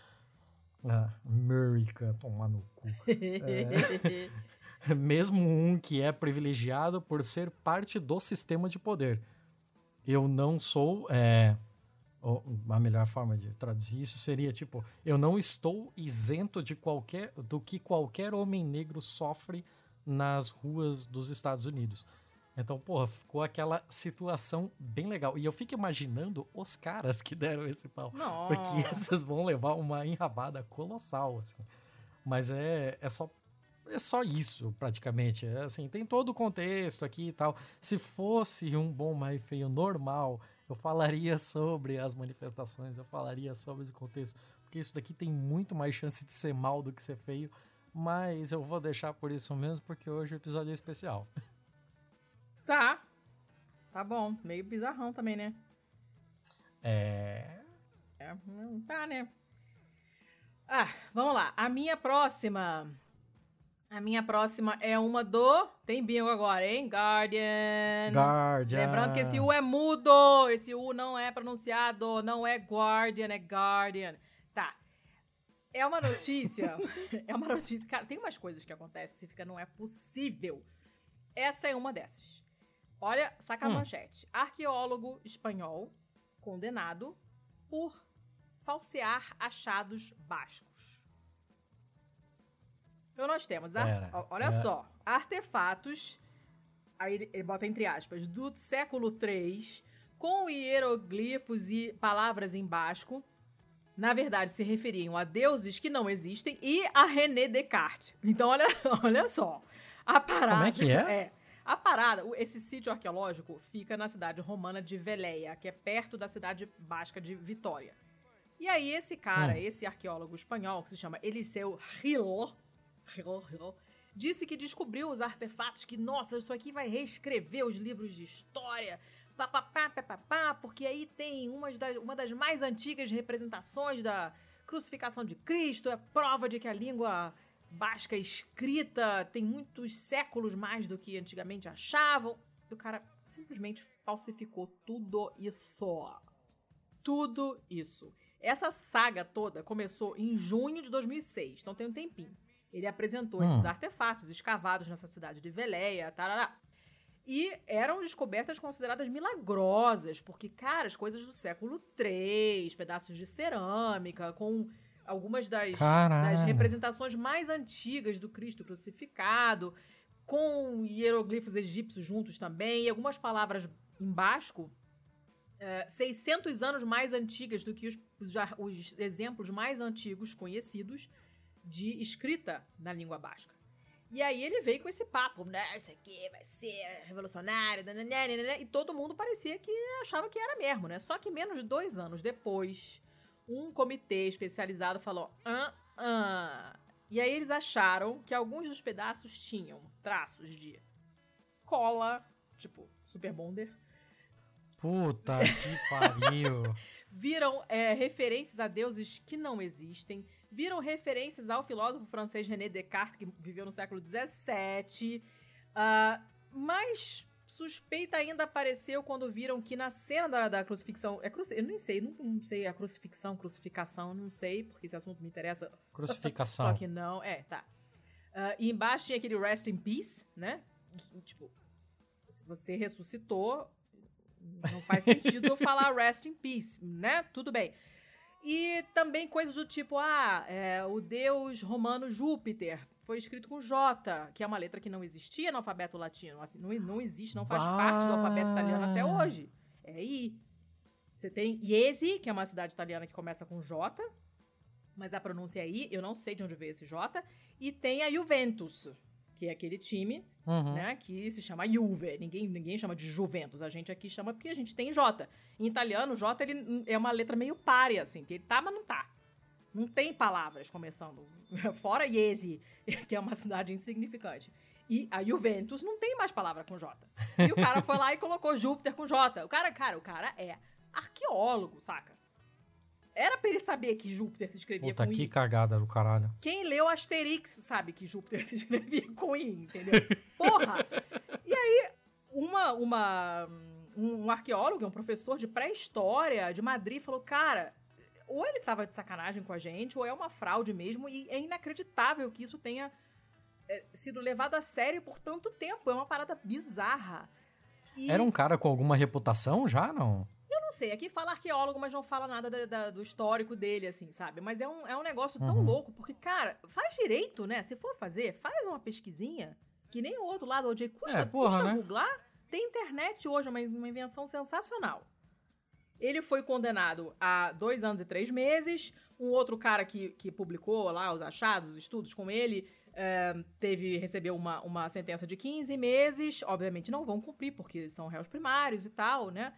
Ah, América, tomar no cu. é, mesmo um que é privilegiado por ser parte do sistema de poder. Eu não sou. É, a melhor forma de traduzir isso seria tipo: eu não estou isento de qualquer do que qualquer homem negro sofre nas ruas dos Estados Unidos. Então, porra, ficou aquela situação bem legal. E eu fico imaginando os caras que deram esse pau. Não. Porque vocês vão levar uma enrabada colossal, assim. Mas é, é só é só isso, praticamente. É, assim, tem todo o contexto aqui e tal. Se fosse um bom mais feio normal, eu falaria sobre as manifestações, eu falaria sobre esse contexto, porque isso daqui tem muito mais chance de ser mal do que ser feio. Mas eu vou deixar por isso mesmo, porque hoje o episódio é especial. Tá. Tá bom. Meio bizarrão também, né? É. é tá, né? Ah, vamos lá. A minha próxima. A minha próxima é uma do. Tem bingo agora, hein? Guardian. Guardian. Lembrando que esse U é mudo. Esse U não é pronunciado. Não é Guardian, é Guardian. Tá. É uma notícia. é uma notícia. Cara, tem umas coisas que acontecem que você fica, não é possível. Essa é uma dessas. Olha, saca hum. a manchete. Arqueólogo espanhol condenado por falsear achados bascos. Então nós temos, a, olha é. só, artefatos, aí ele bota entre aspas, do século III, com hieroglifos e palavras em basco, na verdade se referiam a deuses que não existem e a René Descartes. Então olha, olha só, a parada Como é que é? é a parada, esse sítio arqueológico fica na cidade romana de Veleia, que é perto da cidade basca de Vitória. E aí esse cara, hum. esse arqueólogo espanhol, que se chama Eliseu Gil, disse que descobriu os artefatos que, nossa, isso aqui vai reescrever os livros de história, papapá, papapá, porque aí tem uma das, uma das mais antigas representações da crucificação de Cristo, é prova de que a língua basca escrita tem muitos séculos mais do que antigamente achavam. E o cara simplesmente falsificou tudo isso. Tudo isso. Essa saga toda começou em junho de 2006, então tem um tempinho. Ele apresentou hum. esses artefatos escavados nessa cidade de Veleia, tarará. E eram descobertas consideradas milagrosas, porque, cara, as coisas do século III, pedaços de cerâmica, com algumas das, das, representações mais antigas do Cristo crucificado, com hieroglifos egípcios juntos também, e algumas palavras em basco, é, 600 anos mais antigas do que os, os, os, exemplos mais antigos conhecidos de escrita na língua basca. E aí ele veio com esse papo, né? Isso aqui vai ser revolucionário, e todo mundo parecia que achava que era mesmo, né? Só que menos de dois anos depois um comitê especializado falou: ah, ah. E aí eles acharam que alguns dos pedaços tinham traços de cola, tipo Super Bonder. Puta que pariu! Viram é, referências a deuses que não existem. Viram referências ao filósofo francês René Descartes, que viveu no século XVII. Uh, ah, mas Suspeita ainda apareceu quando viram que na cena da, da crucifixão. É cruci, eu nem sei, não, não, sei a crucifixão, crucificação, não sei, porque esse assunto me interessa. Crucificação. Só que não, é, tá. Uh, e embaixo tinha aquele Rest in Peace, né? Tipo, se você ressuscitou, não faz sentido falar Rest in Peace, né? Tudo bem. E também coisas do tipo, ah, é, o deus romano Júpiter foi escrito com J, que é uma letra que não existia no alfabeto latino. Assim, não, não existe, não faz bah. parte do alfabeto italiano até hoje. É I. Você tem Iesi, que é uma cidade italiana que começa com J, mas a pronúncia é I, eu não sei de onde veio esse J. E tem a Juventus, que é aquele time, uhum. né, que se chama Juve. Ninguém, ninguém chama de Juventus. A gente aqui chama porque a gente tem J. Em italiano, J ele é uma letra meio párea, assim, que ele tá, mas não tá. Não tem palavras começando. Fora Iese, que é uma cidade insignificante. E a Juventus não tem mais palavra com J. E o cara foi lá e colocou Júpiter com J. O cara, cara, o cara é arqueólogo, saca? Era pra ele saber que Júpiter se escrevia Puta, com que I. cagada do caralho. Quem leu Asterix sabe que Júpiter se escrevia com I, entendeu? Porra! E aí, uma, uma, um, arqueólogo, um professor de pré-história de Madrid, falou: cara, ou ele tava de sacanagem com a gente, ou é uma fraude mesmo, e é inacreditável que isso tenha é, sido levado a sério por tanto tempo. É uma parada bizarra. E Era um cara com alguma reputação já, não? Não sei, aqui fala arqueólogo, mas não fala nada da- da- do histórico dele, assim, sabe? Mas é um, é um negócio tão Uhum. louco, porque, cara, faz direito, né? Se for fazer, faz uma pesquisinha, que nem o outro lado, OJ, custa, É, porra, custa né? googlar. Tem internet hoje, é uma, uma invenção sensacional. Ele foi condenado a dois anos e três meses. Um outro cara que, que publicou lá os achados, os estudos com ele, é, teve recebeu uma, uma sentença de 15 meses. Obviamente não vão cumprir, porque são réus primários e tal, né?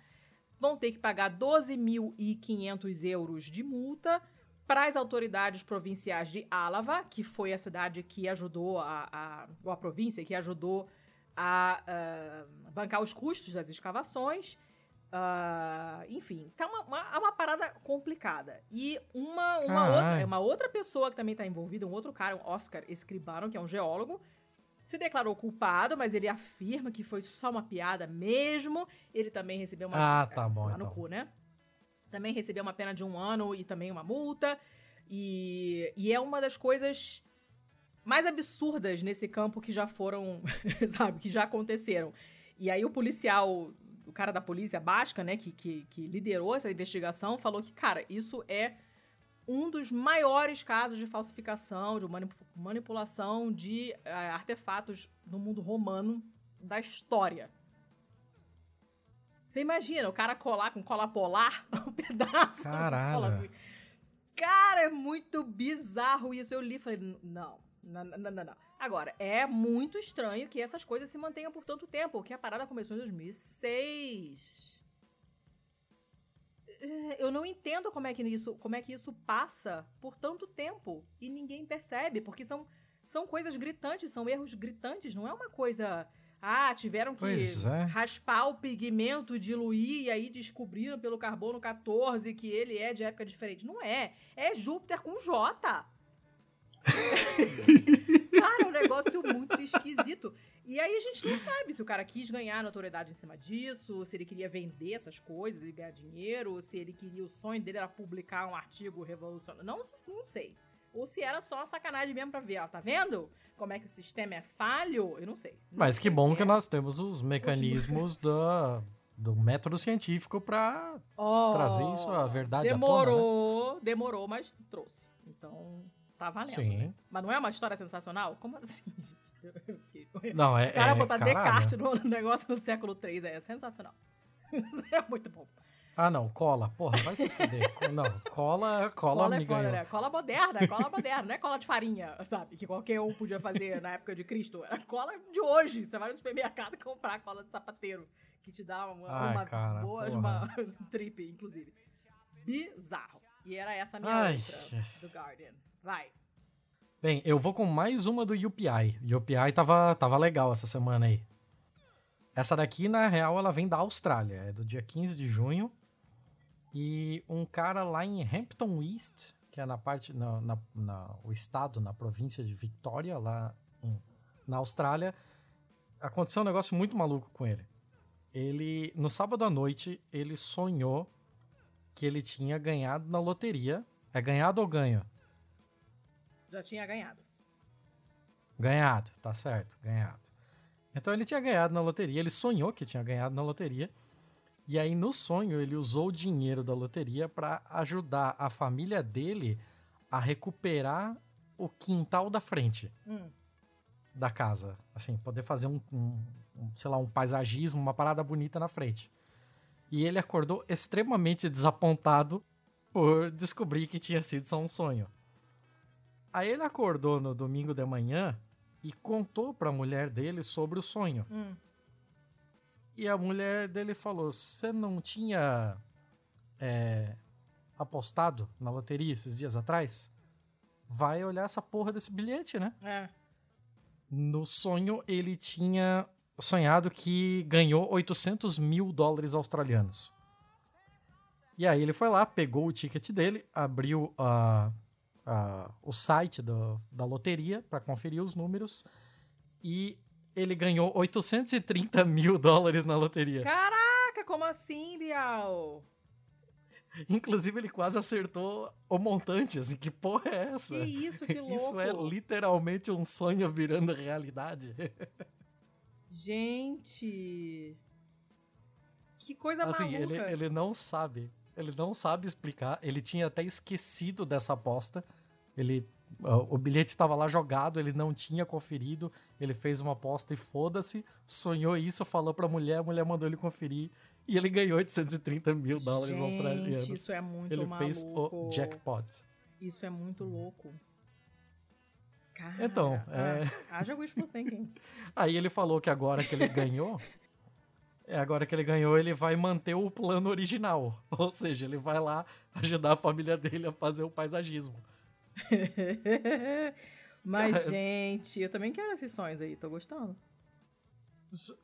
Vão ter que pagar 12.500 euros de multa para as autoridades provinciais de Álava, que foi a cidade que ajudou a, a, ou a província que ajudou a ah, bancar os custos das escavações. Ah, enfim, tá uma, uma, é uma parada complicada. E uma, uma, outra, uma outra pessoa que também tá envolvida, um outro cara, um Oscar Escribano, que é um geólogo, se declarou culpado, mas ele afirma que foi só uma piada mesmo. Ele também recebeu uma... Ah, tá bom, Lá no então. cu, né? Também recebeu uma pena de um ano e também uma multa. E, e é uma das coisas mais absurdas nesse campo que já foram, sabe, que já aconteceram. E aí o policial, o cara da polícia basca, né, que, que, que liderou essa investigação, falou que, cara, isso é um dos maiores casos de falsificação, de manip- manipulação de eh, artefatos no mundo romano da história. Você imagina o cara colar com cola polar um pedaço. Caralho. cola- Cara, é muito bizarro isso. Eu li e falei, não, não, não, não, não. Agora, é muito estranho que essas coisas se mantenham por tanto tempo, porque a parada começou em 2006. É, Eu não entendo como é que isso, como é que isso passa por tanto tempo e ninguém percebe, porque são, são coisas gritantes, são erros gritantes, não é uma coisa. Ah, tiveram que é. raspar o pigmento, diluir e aí descobriram pelo carbono 14 que ele é de época diferente. Não é. É Júpiter com J. Cara, um negócio muito esquisito. E aí a gente não sabe se o cara quis ganhar notoriedade em cima disso, se ele queria vender essas coisas e ganhar dinheiro, se ele queria, o sonho dele era publicar um artigo revolucionário. Não, não sei. Ou se era só uma sacanagem mesmo pra ver, ó, tá vendo? Como é que o sistema é falho? Eu não sei. Não Mas sei que bom que é. nós temos os mecanismos da, do método científico pra Ó, trazer isso, a verdade à tona, né? Demorou, demorou, mas trouxe. Então, tá valendo. Sim. né? Mas não é uma história sensacional? Como assim, gente? Não, é. O cara é, botar caralho. Descartes no negócio no século III é sensacional. Isso é muito bom. Ah, não, cola. Porra, vai se fuder. Não, cola, cola, Cola me é foda, né? Cola moderna, cola moderna. Não é cola de farinha, sabe? Que qualquer um podia fazer na época de Cristo. É cola de hoje. Você vai no supermercado comprar cola de sapateiro. Que te dá uma, Ai, uma cara, boa, uma trip, inclusive. Bizarro. E era essa a minha Ai. outra do Guardian. Vai. Bem, eu vou com mais uma do UPI. UPI tava, tava legal essa semana aí. Essa daqui, na real, ela vem da Austrália. É do dia 15 de junho. E um cara lá em Hampton East, que é na parte, na, na- na- o estado, na província de Victoria, lá na Austrália, aconteceu um negócio muito maluco com ele. Ele, no sábado à noite, ele sonhou que ele tinha ganhado na loteria. É ganhado ou ganho? Já tinha ganhado. Ganhado, tá certo, ganhado. Então ele tinha ganhado na loteria, ele sonhou que tinha ganhado na loteria. E aí no sonho ele usou o dinheiro da loteria para ajudar a família dele a recuperar o quintal da frente Hum. da casa, assim, poder fazer um, um- um, sei lá, um paisagismo, uma parada bonita na frente. E ele acordou extremamente desapontado por descobrir que tinha sido só um sonho. Aí ele acordou no domingo de manhã e contou para a mulher dele sobre o sonho. Hum. E a mulher dele falou: Você não tinha é, apostado na loteria esses dias atrás, vai olhar essa porra desse bilhete, né? É. No sonho, ele tinha sonhado que ganhou 800 mil dólares australianos. E aí ele foi lá, pegou o ticket dele, abriu a, a, o site do, da loteria para conferir os números e ele ganhou 830 mil dólares na loteria. Caraca, como assim, Bial? Inclusive, ele quase acertou o montante, assim, que porra é essa? Que isso, que louco. Isso é literalmente um sonho virando realidade. Gente. Que coisa assim, maluca. ele, ele não sabe. Ele não sabe explicar. Ele tinha até esquecido dessa aposta. Ele. O bilhete estava lá jogado, ele não tinha conferido. Ele fez uma aposta e foda-se. Sonhou isso, falou pra mulher, a mulher mandou ele conferir. E ele ganhou 830 mil dólares Gente, australianos. isso é muito ele maluco. fez o jackpot. Isso é muito louco. Cara, Então, é- ah, haja wishful thinking. Aí ele falou que agora que ele ganhou, é agora que ele ganhou, ele vai manter o plano original. Ou seja, ele vai lá ajudar a família dele a fazer o paisagismo. Mas, gente, eu também quero esses sonhos aí, tô gostando.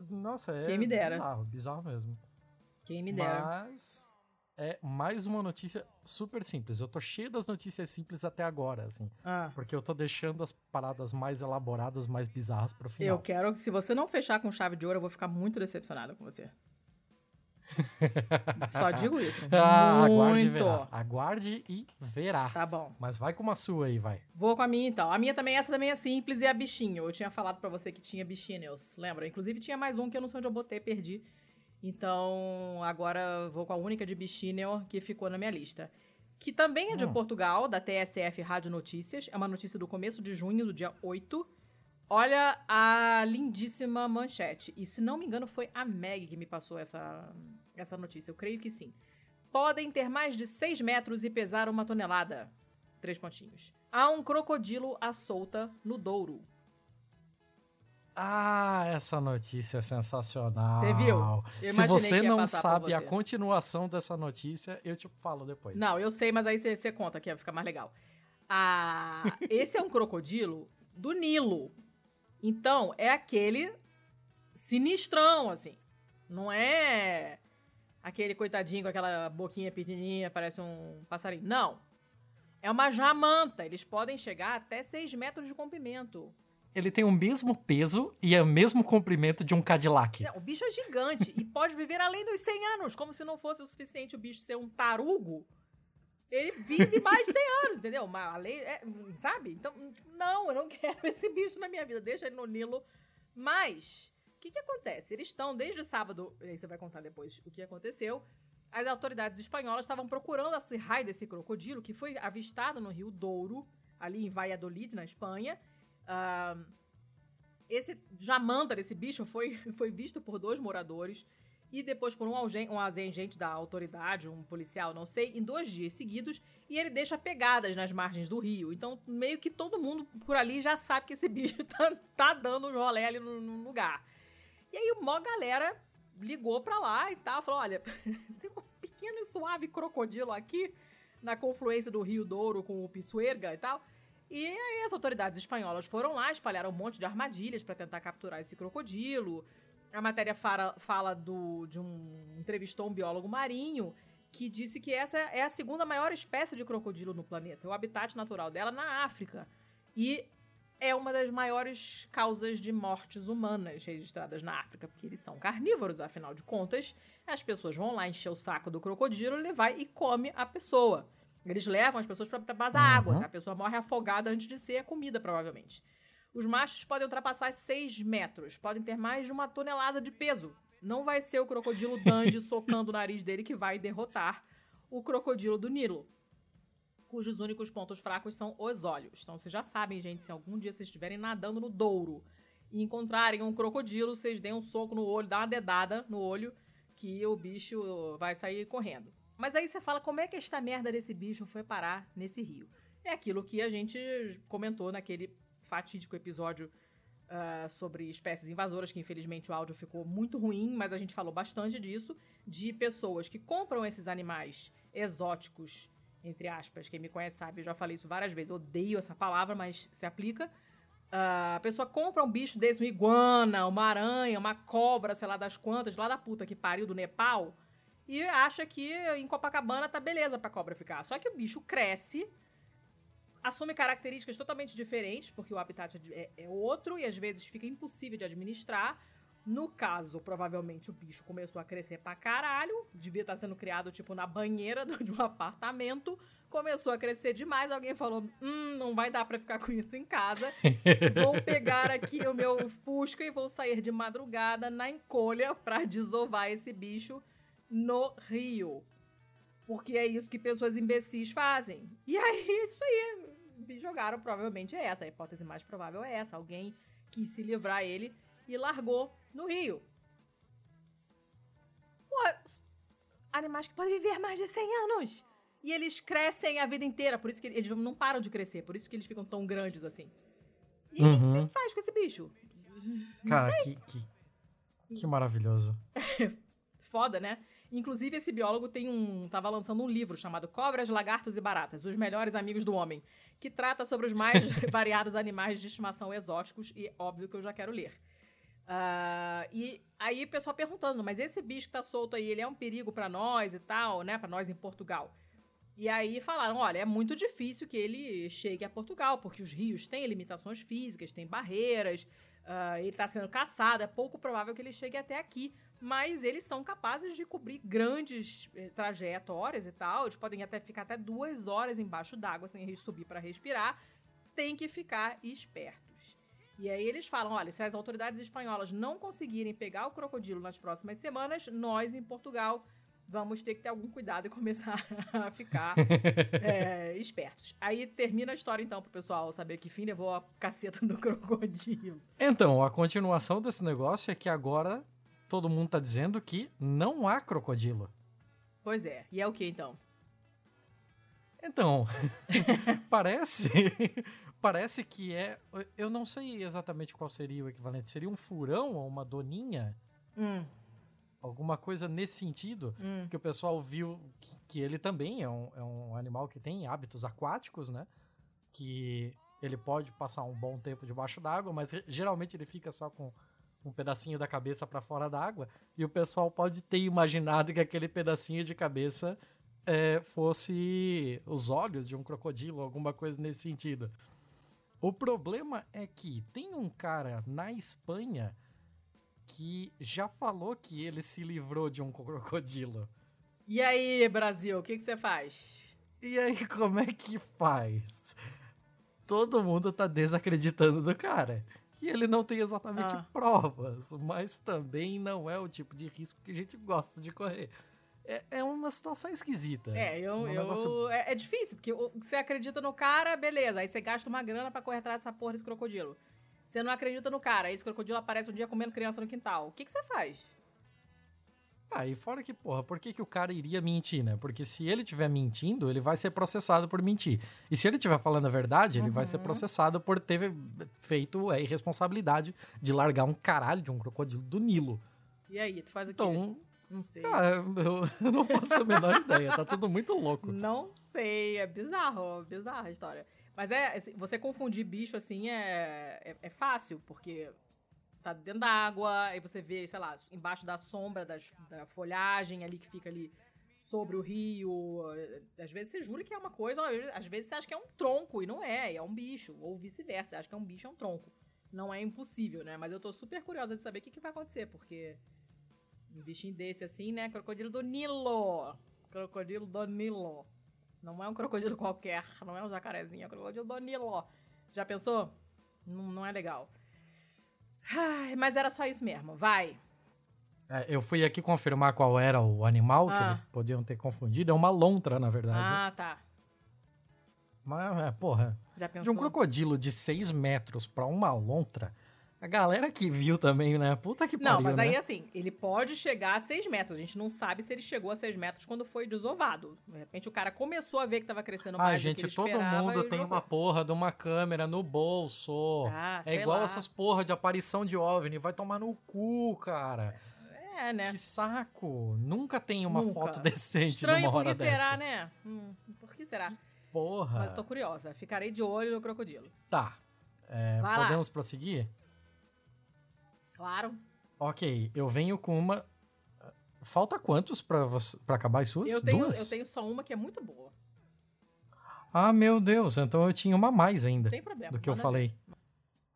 Nossa, é Quem me dera. bizarro, bizarro mesmo. Quem me dera. Mas é mais uma notícia super simples. Eu tô cheio das notícias simples até agora, assim. Ah, Porque eu tô deixando as paradas mais elaboradas, mais bizarras pro final. eu quero que se você não fechar com chave de ouro, eu vou ficar muito decepcionada com você. Só digo isso. Ah, aguarde e muito. verá. Aguarde e verá. Tá bom. Mas vai com uma sua aí, vai. Vou com a minha então. A minha também, essa também é simples e é a bichinho. Eu tinha falado pra você que tinha bichinhos, lembra? Inclusive tinha mais um que eu não sei onde eu botei, perdi. Então, agora vou com a única de bichinho que ficou na minha lista. Que também é de Hum. Portugal, da TSF Rádio Notícias. É uma notícia do começo de junho, do dia 8. Olha a lindíssima manchete. E se não me engano, foi a Meg que me passou essa, essa notícia. Eu creio que sim. Podem ter mais de 6 metros e pesar uma tonelada. Três pontinhos. Há um crocodilo à solta no Douro. Ah, essa notícia é sensacional. Você viu? Eu Se você não sabe a você. continuação dessa notícia, eu te falo depois. Não, eu sei, mas aí você- você conta que ia ficar mais legal. Ah, esse é um crocodilo do Nilo. Então, é aquele sinistrão, assim. Não é aquele coitadinho com aquela boquinha pequenininha, parece um passarinho. Não. É uma jamanta. Eles podem chegar até 6 metros de comprimento. Ele tem o mesmo peso e é o mesmo comprimento de um Cadillac. Não, o bicho é gigante e pode viver além dos 100 anos, como se não fosse o suficiente o bicho ser um tarugo. Ele vive mais de 100 anos, entendeu? Mas além, é, sabe? Então, não, eu não quero esse bicho na minha vida. Deixa ele no Nilo. Mas, o que, que acontece? Eles estão desde sábado, aí você vai contar depois o que aconteceu. As autoridades espanholas estavam procurando esse raio desse crocodilo que foi avistado no Rio Douro, ali em Valladolid, na Espanha. Ah, esse jamanta desse bicho foi, foi visto por dois moradores e depois por um, augen- um agente da autoridade, um policial, não sei, em dois dias seguidos. E ele deixa pegadas nas margens do rio. Então, meio que todo mundo por ali já sabe que esse bicho tá, tá dando um rolê ali no, no lugar. E aí, uma galera ligou pra lá e tal, falou: olha, tem um pequeno e suave crocodilo aqui na confluência do Rio Douro com o Pisuerga e tal. E aí as autoridades espanholas foram lá, espalharam um monte de armadilhas para tentar capturar esse crocodilo. A matéria fala, fala do, de um. entrevistou um biólogo marinho que disse que essa é a segunda maior espécie de crocodilo no planeta. O habitat natural dela na África. E é uma das maiores causas de mortes humanas registradas na África, porque eles são carnívoros, afinal de contas. As pessoas vão lá encher o saco do crocodilo, ele vai e come a pessoa. Eles levam as pessoas para as Uhum. águas. A pessoa morre afogada antes de ser comida, provavelmente. Os machos podem ultrapassar 6 metros, podem ter mais de uma tonelada de peso. Não vai ser o crocodilo Dandy socando o nariz dele que vai derrotar o crocodilo do Nilo, cujos únicos pontos fracos são os olhos. Então vocês já sabem, gente, se algum dia vocês estiverem nadando no Douro e encontrarem um crocodilo, vocês deem um soco no olho, dá uma dedada no olho, que o bicho vai sair correndo. Mas aí você fala, como é que esta merda desse bicho foi parar nesse rio? É aquilo que a gente comentou naquele fatídico episódio ah, sobre espécies invasoras, que infelizmente o áudio ficou muito ruim, mas a gente falou bastante disso, de pessoas que compram esses animais exóticos entre aspas. Quem me conhece sabe, eu já falei isso várias vezes. odeio essa palavra, mas se aplica. Uh, a pessoa compra um bicho desse, uma iguana, uma aranha, uma cobra, sei lá das quantas, lá da puta que pariu do Nepal, e acha que em Copacabana tá beleza pra cobra ficar. Só que o bicho cresce, assume características totalmente diferentes, porque o habitat é, é outro e às vezes fica impossível de administrar. No caso, provavelmente o bicho começou a crescer pra caralho, devia estar sendo criado tipo na banheira de um apartamento, começou a crescer demais, alguém falou: "Hum, não vai dar para ficar com isso em casa. Vou pegar aqui o meu Fusca e vou sair de madrugada na encolha para desovar esse bicho no rio". Porque é isso que pessoas imbecis fazem. E aí, isso aí. Me jogaram, provavelmente é essa. A hipótese mais provável é essa. Alguém quis se livrar ele e largou no rio. Animais que podem viver mais de 100 anos. E eles crescem a vida inteira, por isso que eles não param de crescer, por isso que eles ficam tão grandes assim. E uhum. o que você uhum. faz com esse bicho? Cara, que, que, que maravilhoso. Foda, né? Inclusive, esse biólogo tem um. tava lançando um livro chamado Cobras, Lagartos e Baratas, os melhores amigos do homem, que trata sobre os mais variados animais de estimação exóticos, e óbvio que eu já quero ler. Uh, e aí o pessoal perguntando, mas esse bicho que tá solto aí, ele é um perigo para nós e tal, né? Para nós em Portugal. E aí falaram, olha, é muito difícil que ele chegue a Portugal, porque os rios têm limitações físicas, têm barreiras, uh, ele está sendo caçado, é pouco provável que ele chegue até aqui. Mas eles são capazes de cobrir grandes eh, trajetórias e tal. Eles podem até ficar até duas horas embaixo d'água sem subir para respirar. Tem que ficar esperto. E aí eles falam: olha, se as autoridades espanholas não conseguirem pegar o crocodilo nas próximas semanas, nós em Portugal vamos ter que ter algum cuidado e começar a ficar é, espertos. Aí termina a história, então, pro pessoal saber que fim levou a caceta do crocodilo. Então, a continuação desse negócio é que agora todo mundo tá dizendo que não há crocodilo. Pois é. E é o que então? Então, parece parece que é. Eu não sei exatamente qual seria o equivalente. Seria um furão ou uma doninha? Hum. Alguma coisa nesse sentido. Hum. Que o pessoal viu que, que ele também é um, é um animal que tem hábitos aquáticos, né? Que ele pode passar um bom tempo debaixo d'água, mas geralmente ele fica só com um pedacinho da cabeça para fora d'água. E o pessoal pode ter imaginado que aquele pedacinho de cabeça é, fosse os olhos de um crocodilo, alguma coisa nesse sentido. O problema é que tem um cara na Espanha que já falou que ele se livrou de um crocodilo. E aí, Brasil, o que, que você faz? E aí, como é que faz? Todo mundo tá desacreditando do cara. E ele não tem exatamente ah. provas, mas também não é o tipo de risco que a gente gosta de correr é, é uma situação esquisita. É, eu, um eu negócio... é, é, difícil, porque você acredita no cara, beleza, aí você gasta uma grana para correr atrás dessa porra desse crocodilo. Você não acredita no cara, esse crocodilo aparece um dia comendo criança no quintal. O que, que você faz? Ah, e fora que, porra, por que, que o cara iria mentir, né? Porque se ele estiver mentindo, ele vai ser processado por mentir. E se ele estiver falando a verdade, ele uhum. vai ser uhum. processado por ter feito a irresponsabilidade de largar um caralho de um crocodilo do Nilo. E aí, tu faz o então, quê? Então, não sei. Ah, eu, eu não faço a menor ideia. Tá tudo muito louco. Não sei. É bizarro. Bizarra a história. Mas é, assim, você confundir bicho assim é, é, é, fácil, porque tá dentro da água, aí você vê, sei lá, embaixo da sombra das, da folhagem ali que fica ali sobre o rio. Às vezes você jura que é uma coisa, às vezes você acha que é um tronco e não é, é um bicho. Ou vice-versa, você acha que é um bicho, é um tronco. Não é impossível, né? Mas eu tô super curiosa de saber o que, que vai acontecer, porque um bichinho desse assim, né? Crocodilo do Nilo. Crocodilo do Nilo. Não é um crocodilo qualquer, não é um jacarezinho, é um crocodilo do Nilo. Já pensou? Não, não é legal. Ai, mas era só isso mesmo, vai. É, eu fui aqui confirmar qual era o animal ah. que eles podiam ter confundido. É uma lontra, na verdade. Ah, tá. Mas, é, porra. Já pensou? De um crocodilo de 6 metros pra uma lontra. A galera que viu também, né? Puta que pariu, Não, mas né? aí assim, ele pode chegar a 6 metros. A gente não sabe se ele chegou a 6 metros quando foi desovado. De repente o cara começou a ver que tava crescendo mais ah, gente, todo mundo tem uma porra de uma câmera no bolso. Ah, é igual lá. essas porra de aparição de OVNI. Vai tomar no cu, cara. É, né? Que saco. Nunca tem uma Nunca. foto decente Estranho numa hora porque dessa. será, né? Hum, por que será? Porra. Mas tô curiosa. Ficarei de olho no crocodilo. Tá. É, podemos prosseguir? Claro. Ok, eu venho com uma. Falta quantos pra, você, pra acabar as suas? Eu tenho, Duas? eu tenho só uma que é muito boa. Ah, meu Deus, então eu tinha uma a mais ainda tem problema. do que eu falei.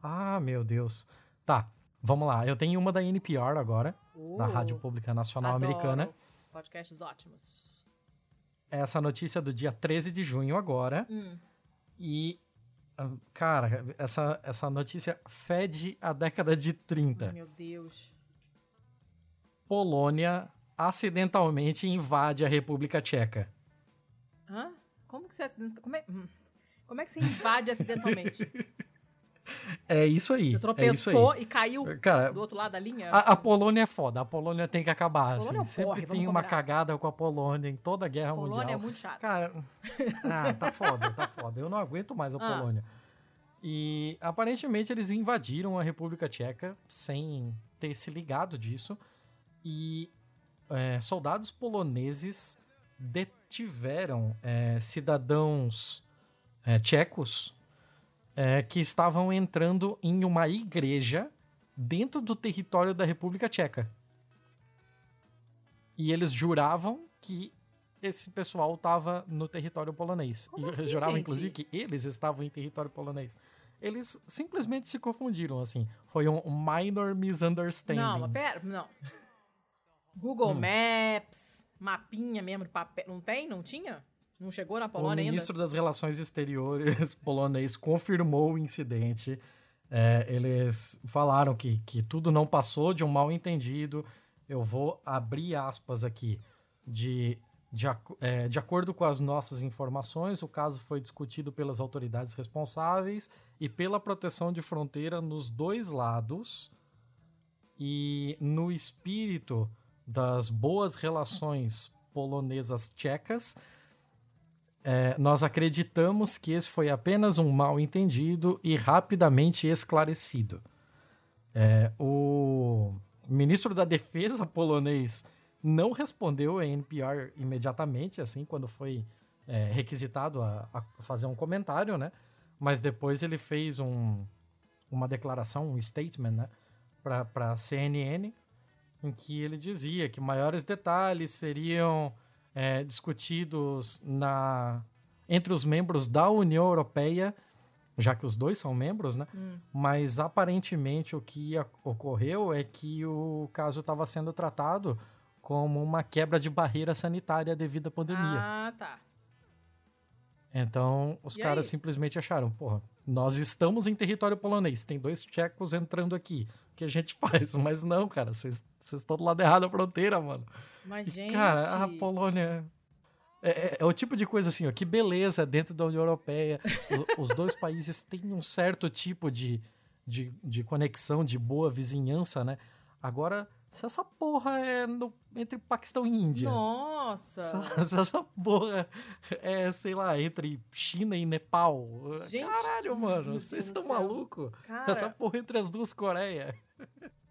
Ah, meu Deus. Tá, vamos lá. Eu tenho uma da NPR agora, ver. da Uh, Rádio Pública Nacional adoro. Americana. Podcasts ótimos. Essa notícia do dia 13 de junho agora. Hum. E, cara, essa, essa notícia fede a década de 30. Ai, meu Deus. Polônia acidentalmente invade a República Tcheca. Hã? Como que você. Como é... hum. Como é que você invade acidentalmente? É isso aí. Você é tropeçou aí. e caiu Cara, do outro lado da linha? a, a Polônia é foda. A Polônia tem que acabar. Polônia é assim. Sempre porre, tem uma cagada com a Polônia em toda a guerra Polônia mundial. é muito chato. Cara, ah, tá foda, tá foda. Eu não aguento mais a Ah. Polônia. E aparentemente eles invadiram a República Tcheca sem ter se ligado disso. E é, soldados poloneses detiveram é, cidadãos é, tchecos é, que estavam entrando em uma igreja dentro do território da República Tcheca. E eles juravam que esse pessoal estava no território polonês. Como e assim, juravam, gente? inclusive, que eles estavam em território polonês. Eles simplesmente se confundiram, assim. Foi um minor misunderstanding. Não, mas pera, não. Google Hum. Maps, mapinha mesmo de papel. Não tem? Não tinha? Não chegou na O Polônia ainda? ministro das Relações Exteriores polonês confirmou o incidente. É, eles falaram que, que tudo não passou de um mal entendido. Eu vou abrir aspas aqui. De, de, é, de acordo com as nossas informações, o caso foi discutido pelas autoridades responsáveis e pela proteção de fronteira nos dois lados. E no espírito das boas relações polonesas tchecas, é, nós acreditamos que esse foi apenas um mal entendido e rapidamente esclarecido. É, o ministro da Defesa polonês não respondeu a NPR imediatamente, assim, quando foi é, requisitado a, a fazer um comentário, né? Mas depois ele fez um, uma declaração, um statement, né? Para a CNN, em que ele dizia que maiores detalhes seriam é, discutidos na, entre os membros da União Europeia, já que os dois são membros, né? Hum. Mas aparentemente o que ocorreu é que o caso estava sendo tratado como uma quebra de barreira sanitária devido à pandemia. Ah, tá. Então os E caras aí? simplesmente acharam, porra, nós estamos em território polonês, tem dois tchecos entrando aqui. Que a gente faz? Mas não, cara, vocês vocês estão do lado errado da fronteira, mano. Mas, gente... Cara, a Polônia. É, é- é o tipo de coisa assim, ó, que beleza dentro da União Europeia. o- os dois países têm um certo tipo de, de, de conexão, de boa vizinhança, né? Agora, se essa porra é no- entre Paquistão e Índia. Nossa! Se, se essa porra é, sei lá, entre China e Nepal. Gente, Caralho, mano, vocês estão malucos? Essa porra entre as duas Coreias.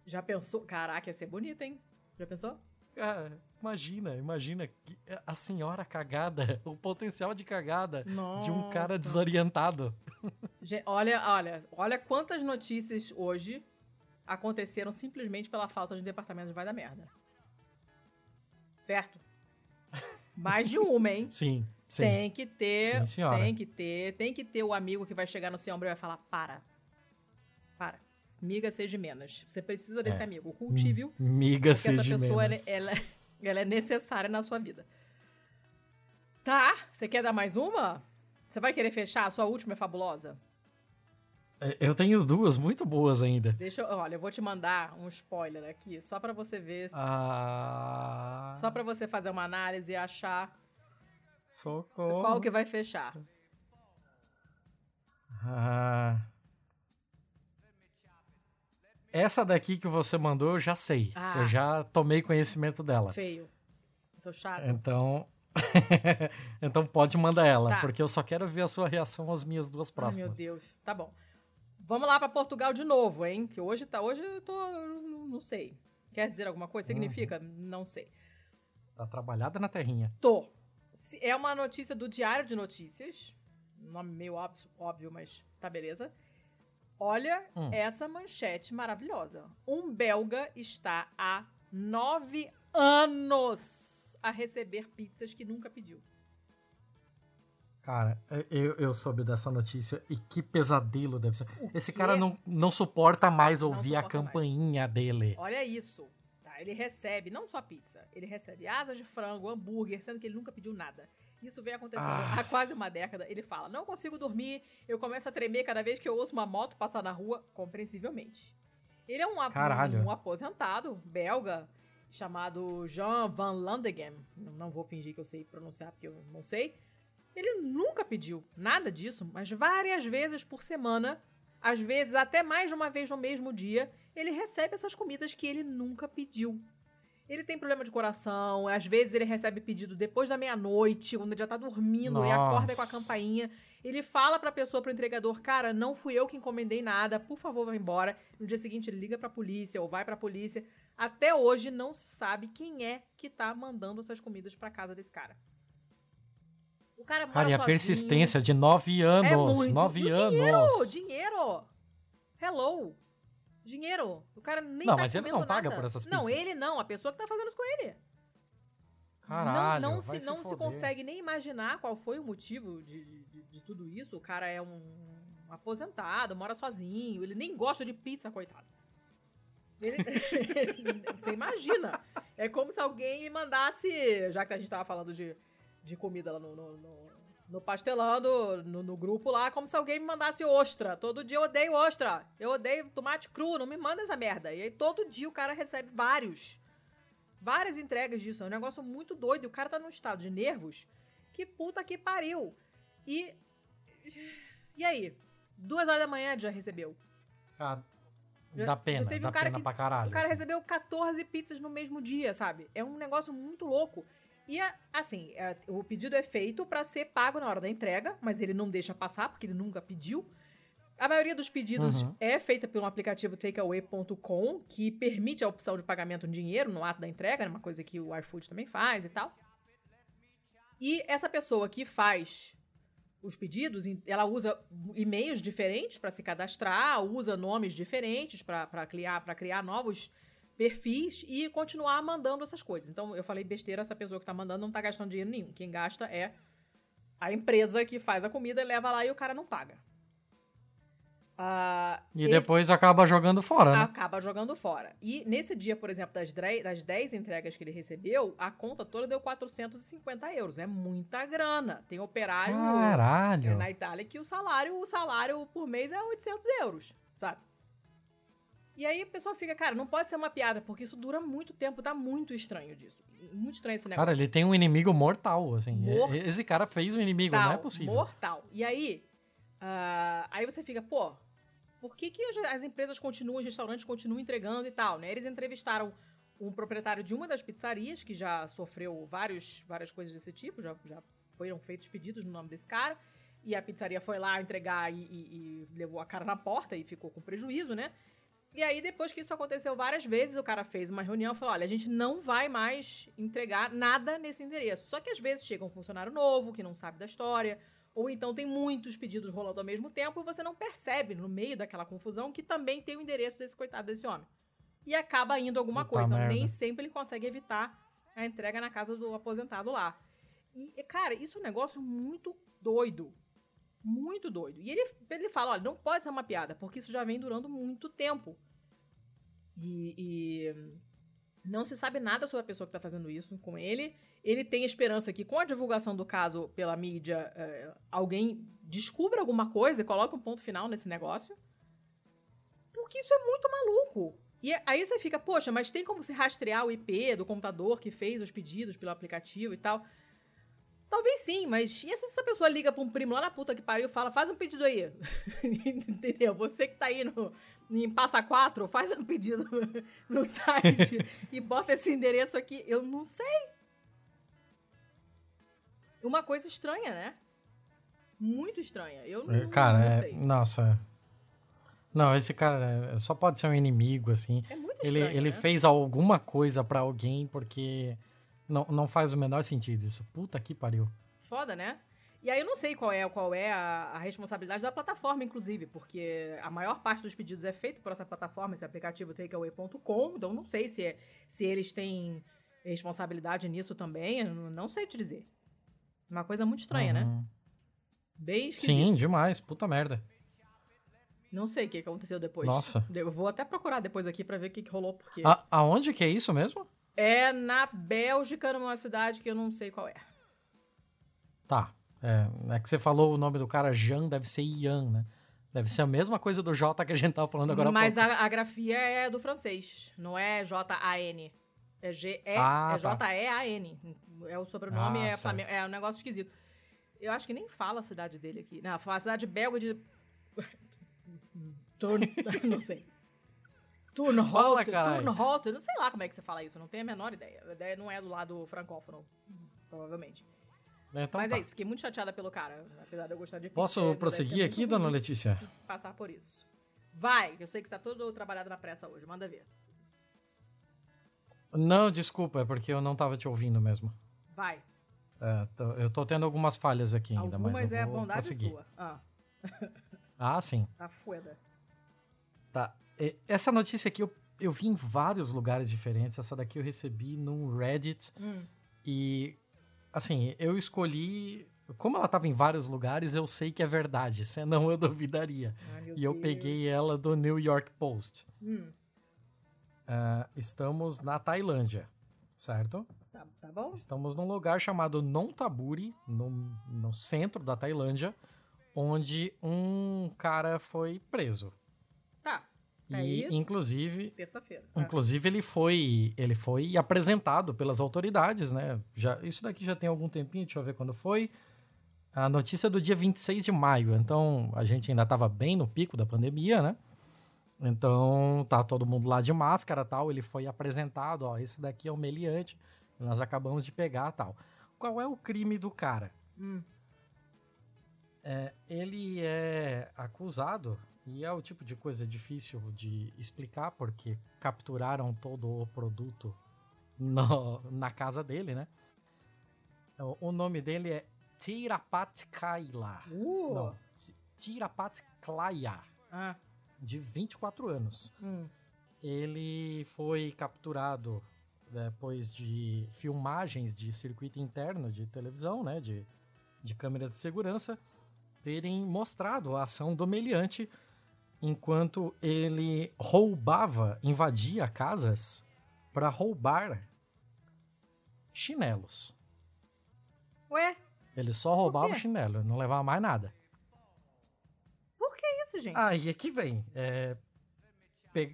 já pensou? Caraca, ia ser bonito, hein? Já pensou? Cara, imagina, imagina a senhora cagada, o potencial de cagada Nossa. de um cara desorientado. Olha, olha, olha quantas notícias hoje aconteceram simplesmente pela falta de departamento de vai da merda. Certo? Mais de uma, hein? Sim, sim. Tem que ter, Sim, tem que ter, tem que ter o amigo que vai chegar no seu ombro e vai falar: para, para, miga seja menos. Você precisa desse É. amigo, cultive-o, Miga porque essa seja pessoa ela, menos. ela, ela é necessária na sua vida. Tá, você quer dar mais uma? Você vai querer fechar? A sua última é fabulosa? É, Eu tenho duas muito boas ainda. Deixa eu, olha, eu vou te mandar um spoiler aqui, só pra você ver, se- Ah. só pra você fazer uma análise e achar Socorro. qual que vai fechar. Ah. Essa daqui que você mandou, eu já sei. Ah. Eu já tomei conhecimento dela. Feio. Sou chato. Então. então pode mandar ela, Tá. porque eu só quero ver a sua reação às minhas duas Ai, próximas. meu Deus. Tá bom. Vamos lá pra Portugal de novo, hein? Que hoje tá, hoje eu tô, não não sei. Quer dizer alguma coisa? Significa? Uhum. Não sei. Tá trabalhada na terrinha. Tô. É uma notícia do Diário de Notícias. Nome meio óbvio, óbvio mas tá beleza. Olha hum. essa manchete maravilhosa. Um belga está há nove anos a receber pizzas que nunca pediu. Cara, eu, eu soube dessa notícia e que pesadelo deve ser. O Esse quê? cara não, não suporta mais ouvir suporta a campainha mais. dele. Olha isso. Tá, ele recebe não só pizza, ele recebe asas de frango, hambúrguer, sendo que ele nunca pediu nada. Isso vem acontecendo ah. há quase uma década. Ele fala: Não consigo dormir, eu começo a tremer cada vez que eu ouço uma moto passar na rua, compreensivelmente. Ele é um, um, um aposentado belga chamado Jean Van Landegem. Não vou fingir que eu sei pronunciar porque eu não sei ele nunca pediu nada disso, mas várias vezes por semana, às vezes até mais de uma vez no mesmo dia, ele recebe essas comidas que ele nunca pediu. Ele tem problema de coração, às vezes ele recebe pedido depois da meia-noite, quando ele já tá dormindo Nossa. e acorda com a campainha. Ele fala pra pessoa, pro entregador, cara, não fui eu que encomendei nada, por favor, vá embora. No dia seguinte ele liga pra polícia ou vai pra polícia. Até hoje não se sabe quem é que tá mandando essas comidas pra casa desse cara. O cara mora cara, e a persistência de nove anos. É muito. Nove anos. Dinheiro, dinheiro. Hello. Dinheiro. O cara nem Não, tá mas ele não paga nada. por essas pizzas. Não, ele não. A pessoa que tá fazendo isso com ele. Caralho, não, não se, não se, consegue nem imaginar qual foi o motivo de, de, de tudo isso. O cara é um aposentado, mora sozinho, ele nem gosta de pizza, coitado. Ele, você imagina. É como se alguém mandasse, já que a gente tava falando de de comida lá no, no, no, no pastelando, no, no, grupo lá, como se alguém me mandasse ostra. Todo dia eu odeio ostra. Eu odeio tomate cru, não me manda essa merda. E aí todo dia o cara recebe vários. Várias entregas disso. É um negócio muito doido. E o cara tá num estado de nervos. Que puta que pariu. E. E aí? Duas horas da manhã já recebeu. Cara, dá pena. Já teve dá um cara pena que, pra caralho. O cara assim. recebeu 14 pizzas no mesmo dia, sabe? É um negócio muito louco. E assim, o pedido é feito para ser pago na hora da entrega, mas ele não deixa passar porque ele nunca pediu. A maioria dos pedidos uhum. é feita pelo aplicativo takeaway.com, que permite a opção de pagamento em dinheiro no ato da entrega, uma coisa que o iFood também faz e tal. E essa pessoa que faz os pedidos, ela usa e-mails diferentes para se cadastrar, usa nomes diferentes para criar, criar novos perfis e continuar mandando essas coisas. Então, eu falei besteira, essa pessoa que tá mandando não tá gastando dinheiro nenhum. Quem gasta é a empresa que faz a comida, leva lá e o cara não paga. Uh, e esse... depois acaba jogando fora, né? Acaba jogando fora. E nesse dia, por exemplo, das, das 10 entregas que ele recebeu, a conta toda deu 450 euros. É muita grana. Tem operário Caralho. na Itália que o salário, o salário por mês é 800 euros, sabe? E aí a pessoa fica, cara, não pode ser uma piada, porque isso dura muito tempo, tá muito estranho disso. Muito estranho esse negócio. Cara, ele tem um inimigo mortal, assim. Mortal. Esse cara fez um inimigo, não é possível. Mortal. E aí, uh, aí você fica, pô, por que, que as empresas continuam, os restaurantes continuam entregando e tal, né? Eles entrevistaram um proprietário de uma das pizzarias, que já sofreu vários, várias coisas desse tipo, já, já foram feitos pedidos no nome desse cara, e a pizzaria foi lá entregar e, e, e levou a cara na porta e ficou com prejuízo, né? E aí, depois que isso aconteceu várias vezes, o cara fez uma reunião e falou: olha, a gente não vai mais entregar nada nesse endereço. Só que às vezes chega um funcionário novo que não sabe da história, ou então tem muitos pedidos rolando ao mesmo tempo e você não percebe, no meio daquela confusão, que também tem o endereço desse coitado desse homem. E acaba indo alguma Puta coisa. Merda. Nem sempre ele consegue evitar a entrega na casa do aposentado lá. E, cara, isso é um negócio muito doido. Muito doido. E ele, ele fala: olha, não pode ser uma piada, porque isso já vem durando muito tempo. E, e não se sabe nada sobre a pessoa que está fazendo isso com ele. Ele tem esperança que, com a divulgação do caso pela mídia, é, alguém descubra alguma coisa e coloque um ponto final nesse negócio. Porque isso é muito maluco. E aí você fica, poxa, mas tem como se rastrear o IP do computador que fez os pedidos pelo aplicativo e tal? Talvez sim, mas e se essa pessoa liga pra um primo lá na puta que pariu e fala, faz um pedido aí? Entendeu? Você que tá aí no, em Passa 4, faz um pedido no site e bota esse endereço aqui. Eu não sei. Uma coisa estranha, né? Muito estranha. Eu não, cara, não é, sei. nossa. Não, esse cara só pode ser um inimigo, assim. É muito estranho, ele, ele né? fez alguma coisa para alguém porque Não, não faz o menor sentido isso. Puta que pariu. Foda, né? E aí eu não sei qual é, qual é a, a responsabilidade da plataforma, inclusive, porque a maior parte dos pedidos é feito por essa plataforma, esse aplicativo takeaway.com, então não sei se, é, se eles têm responsabilidade nisso também, não sei te dizer. Uma coisa muito estranha, né? Uhum. Bem esquisito. Sim, demais. Puta merda. Não sei o que aconteceu depois. Nossa. Eu vou até procurar depois aqui pra ver o que, que rolou, porque... A, aonde que é isso mesmo? É na Bélgica, numa cidade que eu não sei qual é. Tá. É, é que você falou o nome do cara Jean, deve ser Ian, né? Deve ser a mesma coisa do J que a gente tava falando agora há Mas pouco. a, a grafia é do francês, não é J-A-N. É G-E, Ah, é tá. J-E-A-N. É o sobrenome, Ah, é. Flamengo, é um negócio esquisito. Eu acho que nem fala a cidade dele aqui. Não, fala a cidade belga de... Não sei. Fala, Turnhout, caralho. Turnhout, eu não sei lá como é que você fala isso, não tenho a menor ideia. A ideia não é do lado francófono, provavelmente. Então Mas tá. é isso, fiquei muito chateada pelo cara, apesar de eu gostar de pizza, Posso deve prosseguir aqui, dona Letícia? Passar por isso. Vai, eu sei que você tá todo trabalhado na pressa hoje, manda ver. Não, desculpa, é porque eu não tava te ouvindo mesmo. Vai. É, tô- eu tô tendo algumas falhas aqui ainda, Algumas mas eu é vou bondade prosseguir. sua. Ah, Ah, sim. tá fueda. Tá. E- Essa notícia aqui eu, eu vi em vários lugares diferentes. Essa daqui eu recebi num Reddit. Hum. E, assim, eu escolhi. Como ela tava em vários lugares, eu sei que é verdade. Senão eu duvidaria. Ai, E eu Deus. peguei ela do New York Post. Hum, Ah, estamos na Tailândia, certo? tá, tá bom? Estamos num lugar chamado Nonthaburi, no, no centro da Tailândia, onde um cara foi preso. Tá. E, inclusive, terça-feira. tá. inclusive ele foi, ele foi apresentado pelas autoridades, né? Já, isso daqui já tem algum tempinho, deixa eu ver quando foi. A notícia é do dia 26 de maio, então a gente ainda estava bem no pico da pandemia, né? Então tá todo mundo lá de máscara tal. Ele foi apresentado, ó, esse daqui é o meliante, nós acabamos de pegar tal. Qual é o crime do cara? Hum, É, ele é acusado, e é o tipo de coisa difícil de explicar, porque capturaram todo o produto no- na casa dele, né? O, o nome dele é Tirapat Kaila. Uh, Não, Ti- Tirapat Klaya, Ah, de 24 anos. hum, Ele foi capturado depois de filmagens de circuito interno de televisão, né, de, de câmeras de segurança, terem mostrado a ação do meliante enquanto ele roubava, invadia casas para roubar chinelos. Ué, Ele só roubava o chinelo, não levava mais nada. que isso, gente? Ah, e aqui vem. é,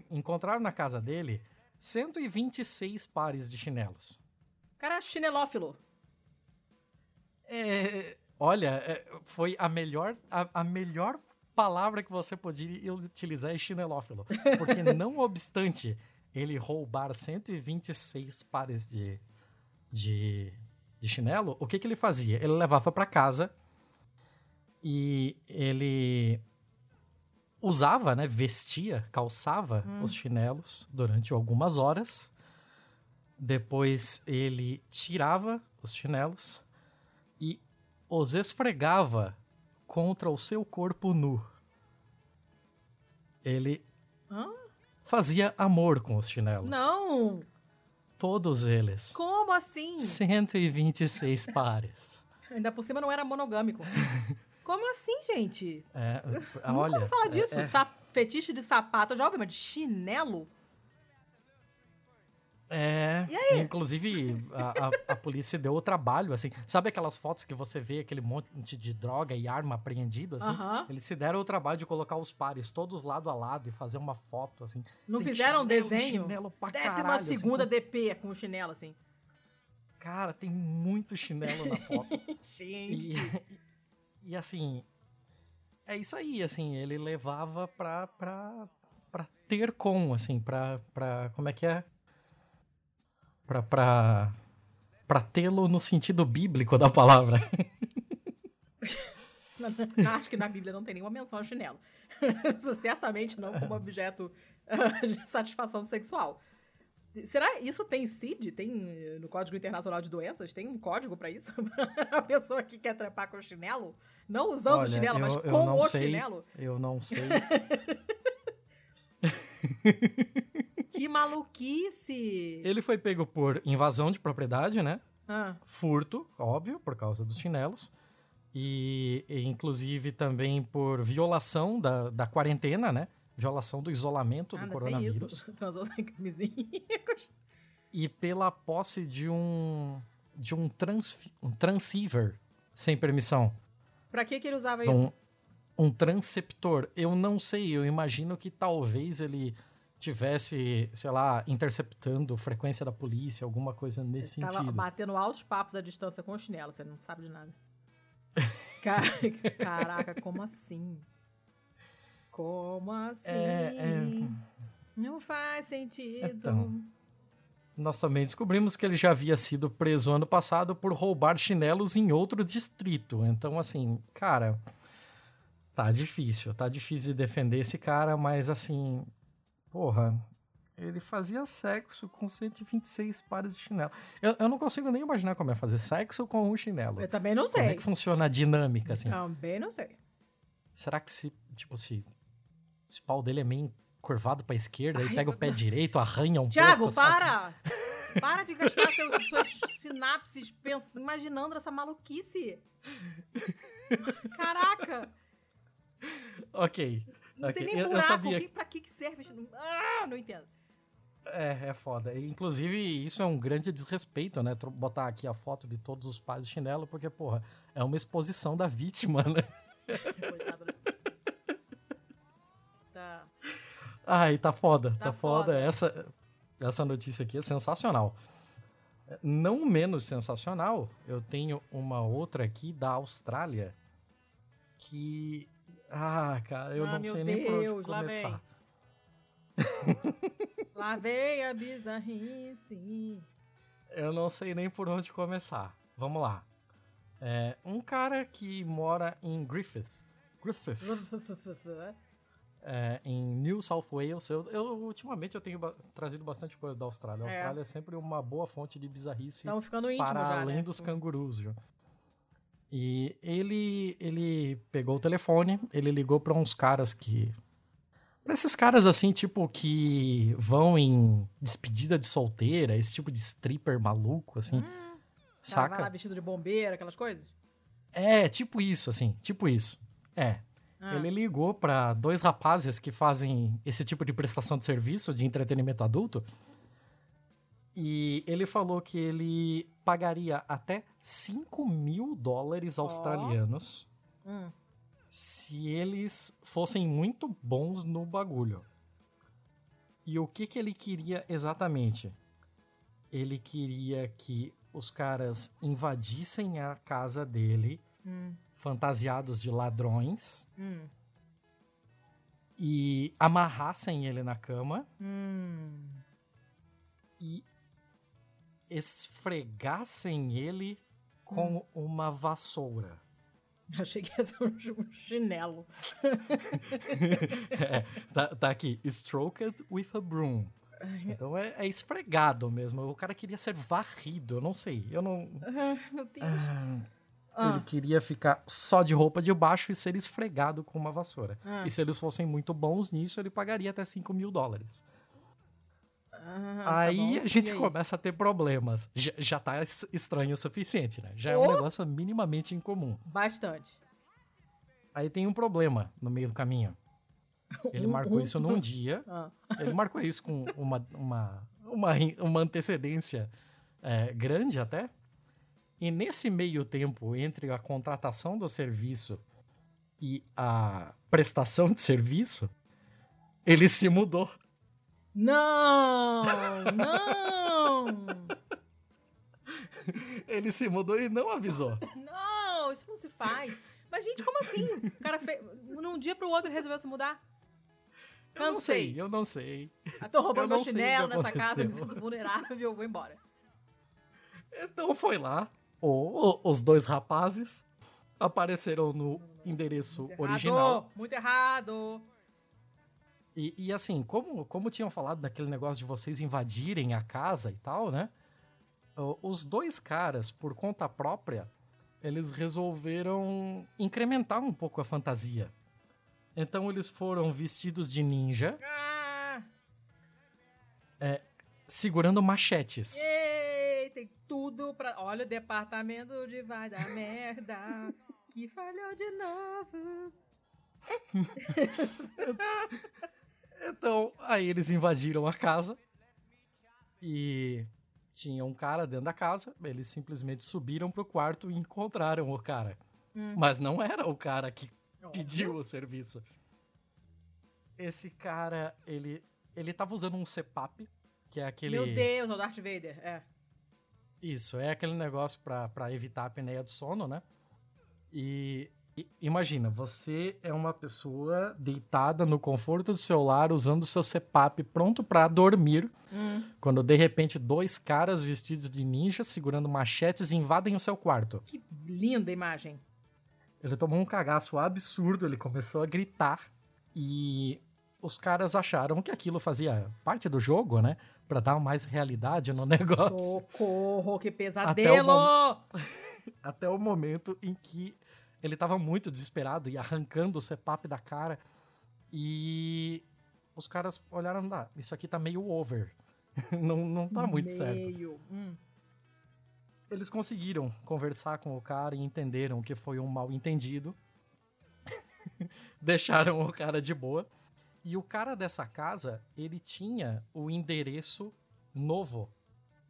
encontraram na casa dele 126 pares de chinelos. O cara é chinelófilo. É, olha, é, foi a melhor, a, a melhor palavra que você podia utilizar é chinelófilo. Porque não obstante ele roubar 126 pares de, de, de chinelo, o que, que ele fazia? Ele levava para casa e ele usava, né, vestia, calçava os chinelos durante algumas horas. Depois ele tirava os chinelos e os esfregava contra o seu corpo nu. Ele Hã? fazia amor com os chinelos. Não! Todos eles. Como assim? 126 pares. Ainda por cima não era monogâmico. Como assim, gente? É, olha, ouvi falar disso. é- é- Fetiche de sapato. Eu já ouvi, mas de chinelo? É, E aí? inclusive a, a- a polícia deu o trabalho, assim, sabe aquelas fotos que você vê aquele monte de droga e arma apreendido, assim? Eles se deram o trabalho de colocar os pares todos lado a lado e fazer uma foto, assim. Não Tem fizeram chinelo, desenho? Chinelo pra Décima caralho, assim, segunda com- DP com o chinelo, assim. Cara, tem muito chinelo na foto. Gente. e, e, assim, é isso aí, assim, ele levava pra, pra, pra ter com, assim, pra, pra, como é que é? Pra, pra, pra tê-lo no sentido bíblico da palavra. Acho que na Bíblia não tem nenhuma menção ao chinelo. Certamente não como objeto ah, de satisfação sexual. Será isso tem CID? Tem eh, no Código Internacional de Doenças? Tem um código pra isso? a pessoa que quer trepar com o chinelo? Não usando Olha, o chinelo, eu- mas com o sei. chinelo? Eu não sei. Que maluquice! Ele foi pego por invasão de propriedade, né? Ah, Furto, óbvio, por causa dos chinelos. E, e, inclusive também por violação da, da quarentena, né? Violação do isolamento do nada, tem coronavírus. Transou sem camisinha. E pela posse de um de um, transfi- um transceiver sem permissão. pra que que ele usava Então, isso? um transceptor. Eu não sei, eu imagino que talvez ele tivesse, sei lá, interceptando frequência da polícia, alguma coisa nesse Tava sentido. batendo altos papos à distância com o chinelo, você não sabe de nada. Ca- Caraca, como assim? Como assim? É, é. Não faz sentido. Então. Nós também descobrimos que ele já havia sido preso ano passado por roubar chinelos em outro distrito. Então, assim, cara, tá difícil. Tá difícil de defender esse cara, mas assim, porra, ele fazia sexo com 126 pares de chinelo. Eu, eu não consigo nem imaginar como é fazer sexo com um chinelo. Eu também não Como é sei. que funciona a dinâmica, assim? Também não sei. Será que se, tipo, se, se o pau dele é meio curvado pra esquerda, Ai, aí pega o pé direito, arranha um Tiago, pouco, sabe? para! Para de gastar seus, suas sinapses pens- imaginando essa maluquice. Caraca! Ok. Não Ok, tem nem eu- eu buraco. sabia- Que, pra que serve? Ah, não entendo. É, é foda. Inclusive, isso é um grande desrespeito, né? Botar aqui a foto de todos os pais de chinelo, porque, porra, é uma exposição da vítima, né? Coitado, né? Tá. Ai, tá foda, tá, Tá foda. foda. Essa, essa notícia aqui é sensacional. Não menos sensacional, eu tenho uma outra aqui da Austrália que. Ah, cara, eu Ah, não sei nem por onde Deus, começar. Lá vem a bizarrice. Eu não sei nem por onde começar. Vamos lá. É, um cara que mora em Griffith. Griffith. é, em New South Wales. Eu, eu, ultimamente eu tenho ba- trazido bastante coisa da Austrália. A É. Austrália é sempre uma boa fonte de bizarrice Estamos ficando íntimo para já, além né? dos cangurus. viu? E ele, ele pegou o telefone, ele ligou para uns caras que. Pra esses caras assim, tipo, que vão em despedida de solteira, esse tipo de stripper maluco, assim. Hum, saca? lá vestido de bombeiro, aquelas coisas? É, tipo isso, assim, tipo isso. É. Ah, Ele ligou pra dois rapazes que fazem esse tipo de prestação de serviço de entretenimento adulto. E ele falou que ele pagaria até 5 mil dólares australianos hum. se eles fossem muito bons no bagulho. E o que, que ele queria exatamente? Ele queria que os caras invadissem a casa dele, Hum. fantasiados de ladrões, Hum. e amarrassem ele na cama Hum. e esfregassem ele com uma vassoura. Achei que ia ser um um chinelo. É, tá, tá aqui, stroked with a broom. Então é, é esfregado mesmo. O cara queria ser varrido, eu não sei. Eu não. Ah, Meu Deus. Ah, Ah. Ele queria ficar só de roupa de baixo e ser esfregado com uma vassoura. Ah. E se eles fossem muito bons nisso, ele pagaria até 5 mil dólares. Ah, tá aí bom. a gente aí? começa a ter problemas. Já, já tá es- estranho o suficiente, né? Já é um Oh! negócio minimamente incomum. Bastante. Aí tem um problema no meio do caminho. Ele marcou isso num dia. Ah. Ele marcou isso com uma, uma, uma, uma antecedência é, grande até. E nesse meio tempo, entre a contratação do serviço e a prestação de serviço, ele se mudou. Não! Não! Ele se mudou e não avisou. Não, isso não se faz. Mas, gente, como assim? O cara fez. Num dia pro outro ele resolveu se mudar? Eu não sei, eu não sei. Ah, tô roubando Eu meu chinelo nessa casa, me sinto vulnerável, vou embora. Então foi lá. o- o- os dois rapazes apareceram no endereço Muito original. Errado, muito errado. E, e, assim, como, como tinham falado daquele negócio de vocês invadirem a casa e tal, né? Os dois caras, por conta própria, eles resolveram incrementar um pouco a fantasia. Então eles foram vestidos de ninja. Ah! É, segurando machetes. Ei, tem tudo pra. Olha o departamento de vai dar merda. que falhou de novo. então, aí eles invadiram a casa. E tinha um cara dentro da casa. Eles simplesmente subiram pro quarto e encontraram o cara. Hum. Mas não era o cara que pediu o serviço. Esse cara, ele, ele tava usando um CPAP, que é aquele. Meu Deus, o Darth Vader, é. Isso, é aquele negócio para evitar a apneia do sono, né? E, e, imagina, você é uma pessoa deitada no conforto do seu lar, usando o seu CPAP pronto para dormir, hum. quando de repente dois caras vestidos de ninja segurando machetes invadem o seu quarto. Que linda imagem. Ele tomou um cagaço absurdo, ele começou a gritar e os caras acharam que aquilo fazia parte do jogo, né? Pra dar mais realidade no negócio. Socorro, que pesadelo! Até o, Até o momento em que ele tava muito desesperado e arrancando o CPAP da cara. E os caras olharam, ah, isso aqui tá meio over. não, não tá muito meio. certo. Hum. Eles conseguiram conversar com o cara e entenderam que foi um mal entendido. Deixaram o cara de boa. E o cara dessa casa, ele tinha o endereço novo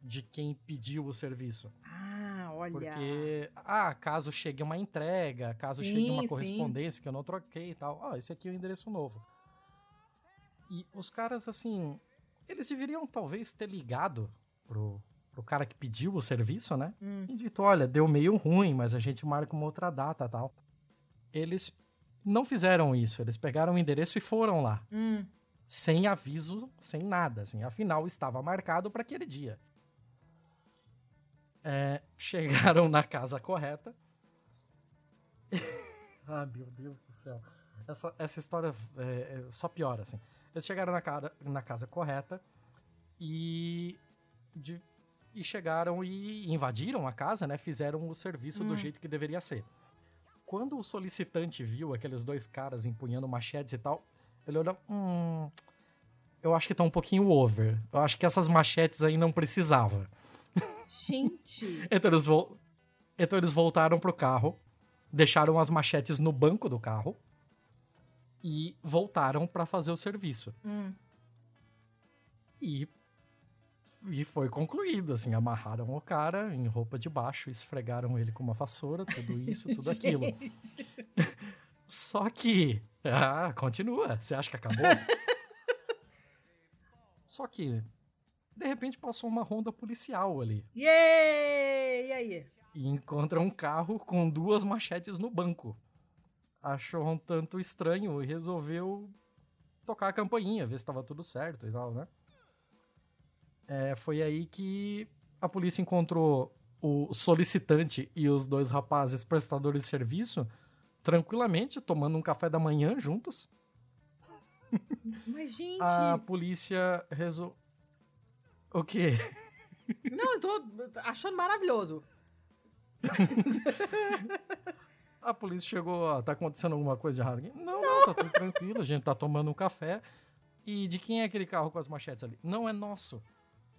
de quem pediu o serviço. Ah, olha. Porque, ah, caso chegue uma entrega, caso Sim, chegue uma sim. correspondência que eu não troquei e tal. Ah, esse aqui é o endereço novo. E os caras, assim, eles deveriam talvez ter ligado pro, pro cara que pediu o serviço, né? Hum. E dito, olha, deu meio ruim, mas a gente marca uma outra data e tal. Eles não fizeram isso, eles pegaram o endereço e foram lá. Hum. Sem aviso, sem nada, assim. Afinal, estava marcado para aquele dia. É, chegaram na casa correta. ah, meu Deus do céu. Essa, essa história é, é, só piora, assim. Eles chegaram na, cara, na casa correta e, de, e chegaram e invadiram a casa, né? Fizeram o serviço do Hum. jeito que deveria ser. Quando o solicitante viu aqueles dois caras empunhando machetes e tal, ele olhou, hum, eu acho que tá um pouquinho over. Eu acho que essas machetes aí não precisava. Gente. Então eles, vol- então eles voltaram pro carro, deixaram as machetes no banco do carro e voltaram pra fazer o serviço. Hum. E, e foi concluído, assim, amarraram o cara em roupa de baixo, esfregaram ele com uma vassoura, tudo isso, tudo aquilo. Só que, ah, continua, você acha que acabou? Só que, de repente passou uma ronda policial ali. Yay! E aí? e encontra um carro com duas machetes no banco. Achou um tanto estranho e resolveu tocar a campainha, ver se estava tudo certo e tal, né? É, foi aí que a polícia encontrou o solicitante e os dois rapazes prestadores de serviço tranquilamente tomando um café da manhã juntos. Mas, gente. A polícia resol... O quê? Não, eu tô achando maravilhoso. A polícia chegou, ó, tá acontecendo alguma coisa de errado aqui? Não, não, tá tudo tranquilo, a gente tá tomando um café. E de quem é aquele carro com as machetes ali? Não é nosso.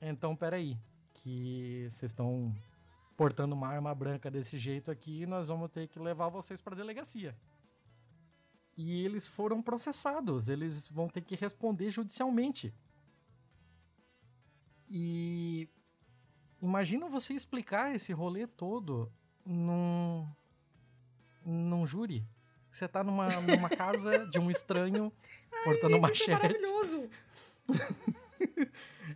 Então, peraí, que vocês estão portando uma arma branca desse jeito aqui, nós vamos ter que levar vocês pra delegacia. E eles foram processados, eles vão ter que responder judicialmente. E imagina você explicar esse rolê todo num num júri. Você tá numa, numa casa de um estranho portando Gente, isso é maravilhoso.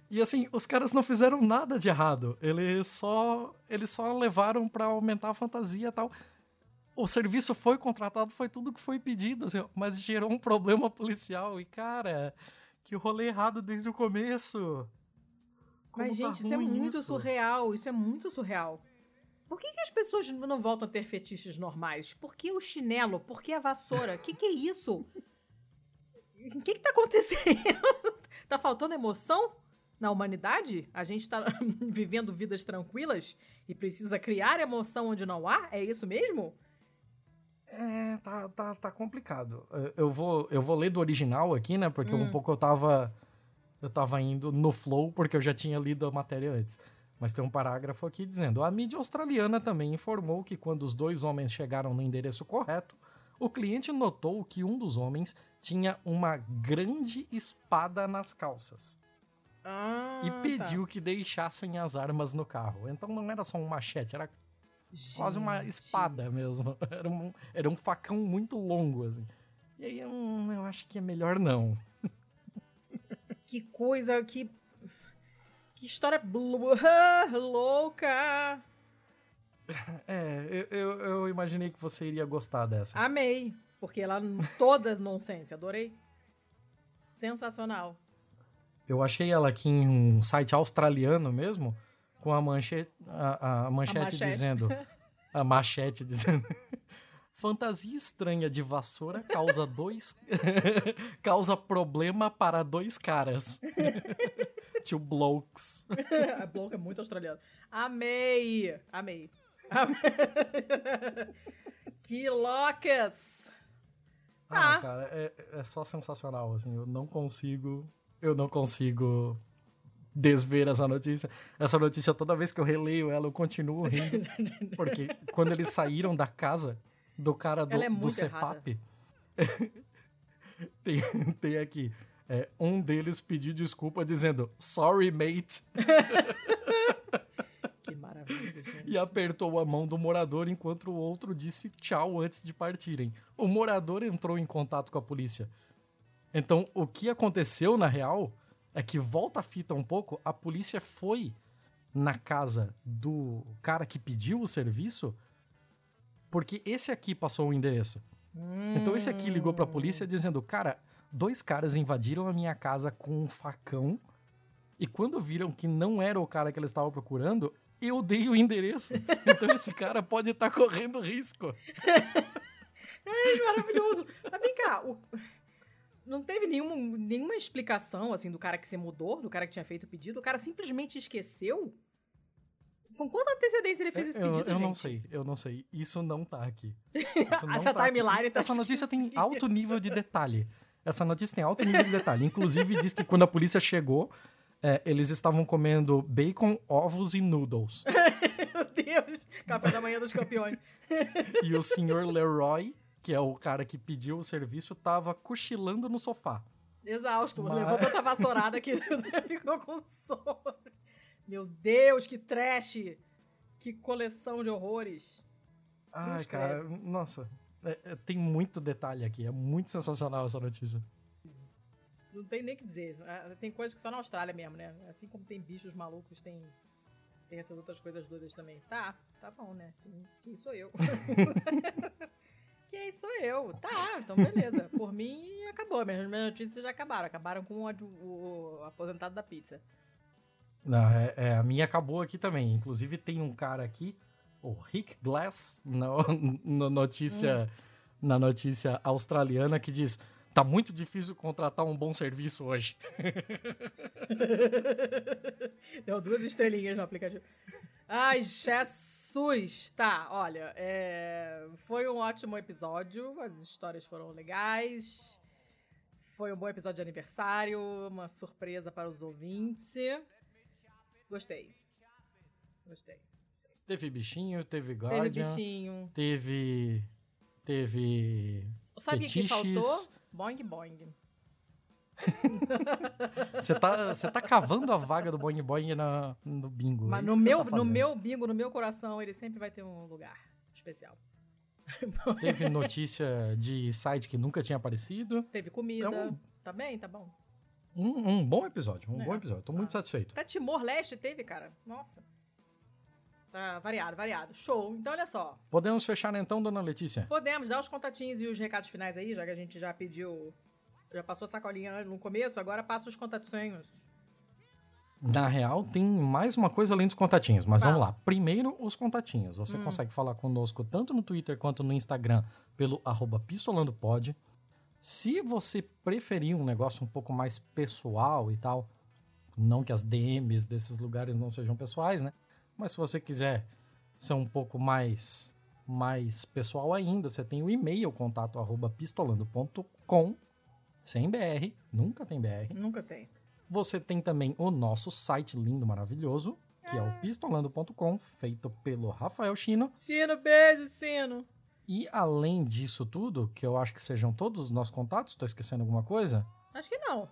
E assim, os caras não fizeram nada de errado. Eles só, eles só levaram pra aumentar a fantasia e tal. O serviço foi contratado, foi tudo que foi pedido, assim, mas gerou um problema policial. E, cara, que rolê errado desde o começo. Como Mas, tá gente, isso é muito isso. surreal. Isso é muito surreal. Por que, que as pessoas não voltam a ter fetiches normais? Por que o chinelo? Por que a vassoura? O que, que é isso? O que, que tá acontecendo? tá faltando emoção na humanidade? A gente tá vivendo vidas tranquilas e precisa criar emoção onde não há? É isso mesmo? É, tá, tá, tá complicado. Eu vou, eu vou ler do original aqui, né? Porque hum. um pouco eu tava. Eu tava indo no flow, porque eu já tinha lido a matéria antes. Mas tem um parágrafo aqui dizendo: a mídia australiana também informou que quando os dois homens chegaram no endereço correto, o cliente notou que um dos homens tinha uma grande espada nas calças. Ah, e pediu tá. que deixassem as armas no carro. Então não era só um machete, era Gente. quase uma espada mesmo. Era um, era um facão muito longo. Assim. E aí hum, eu acho que é melhor não. Que coisa, que. Que história louca! É, eu, eu, imaginei que você iria gostar dessa. Amei, porque ela toda nonsense, adorei. Sensacional. Eu achei ela aqui em um site australiano mesmo, com a manchete, a, a manchete, a manchete. dizendo. A machete dizendo. Fantasia estranha de vassoura causa dois. causa problema para dois caras. Tio Blokes. a Bloke é muito australiano. Amei! Amei. que loucas! Ah, ah. cara, é, é só sensacional, assim, eu não consigo, eu não consigo desver essa notícia. Essa notícia, toda vez que eu releio ela, eu continuo rindo, porque quando eles saíram da casa do cara do, é do CEPAP, tem, tem aqui, é, um deles pediu desculpa dizendo, sorry mate. e apertou a mão do morador enquanto o outro disse tchau antes de partirem. O morador entrou em contato com a polícia. Então, o que aconteceu na real é que volta a fita um pouco, a polícia foi na casa do cara que pediu o serviço porque esse aqui passou o endereço. Hum. Então esse aqui ligou para a polícia dizendo: "Cara, dois caras invadiram a minha casa com um facão e quando viram que não era o cara que eles estavam procurando, eu dei o endereço. Então esse cara pode estar tá correndo risco. Ai, maravilhoso. Mas vem cá, o... não teve nenhuma, nenhuma explicação, assim, do cara que se mudou, do cara que tinha feito o pedido. O cara simplesmente esqueceu? Com quanta antecedência ele fez esse pedido, Eu, eu não sei, eu não sei. Isso não tá aqui. Não Essa tá timeline tá Essa notícia tem alto nível de detalhe. Essa notícia tem alto nível de detalhe. Inclusive, diz que quando a polícia chegou, é, eles estavam comendo bacon, ovos e noodles. Meu Deus! Café da manhã dos campeões. e o senhor Leroy, que é o cara que pediu o serviço, tava cochilando no sofá. Exausto. Mas... Levou tanta vassourada que ficou com sono. Meu Deus, que trash! Que coleção de horrores. Ai, cara, nossa. É, é, tem muito detalhe aqui. É muito sensacional essa notícia não tem nem o que dizer. É, tem coisas que só na Austrália mesmo, né? Assim como tem bichos malucos, tem, tem essas outras coisas doidas também. Tá, tá bom, né? Quem sou eu? Quem sou eu? Tá, então beleza. Por mim, acabou. Minhas, minhas notícias já acabaram. Acabaram com o, o, o aposentado da pizza. Não, é, é, a minha acabou aqui também. Inclusive, tem um cara aqui, o Rick Glass, no notícia, hum. na notícia australiana, que diz Tá muito difícil contratar um bom serviço hoje. Deu duas estrelinhas no aplicativo. Ai, Jesus! Tá, olha, é... foi um ótimo episódio, as histórias foram legais. Foi um bom episódio de aniversário, uma surpresa para os ouvintes. Gostei. Gostei. Teve bichinho, teve Guardian. Teve bichinho. Teve. Teve. Sabe o que faltou? Boing boing. Você tá, tá cavando a vaga do boing boing na, no bingo. Mas é no, meu, tá no meu bingo, no meu coração, ele sempre vai ter um lugar especial. Teve notícia de site que nunca tinha aparecido. Teve comida. Então, tá bem, tá bom. Um, um bom episódio, um é. bom episódio. Tô muito ah. satisfeito. Até Timor-Leste teve, cara. Nossa. Tá variado, variado. Show. Então, olha só. Podemos fechar então, dona Letícia? Podemos. Dar os contatinhos e os recados finais aí, já que a gente já pediu. Já passou a sacolinha no começo, agora passa os contatinhos. Na real, tem mais uma coisa além dos contatinhos, mas vamos lá. Primeiro, os contatinhos. Você hum. consegue falar conosco tanto no Twitter quanto no Instagram pelo arroba pistolandopod. Se você preferir um negócio um pouco mais pessoal e tal, não que as DMs desses lugares não sejam pessoais, né? Mas se você quiser ser um pouco mais mais pessoal ainda, você tem o e-mail contato arroba pistolando.com sem BR, nunca tem BR. Nunca tem. Você tem também o nosso site lindo, maravilhoso, que é o pistolando.com, feito pelo Rafael Chino. Sino, beijo, Sino. E além disso tudo, que eu acho que sejam todos os nossos contatos, estou esquecendo alguma coisa? Acho que não.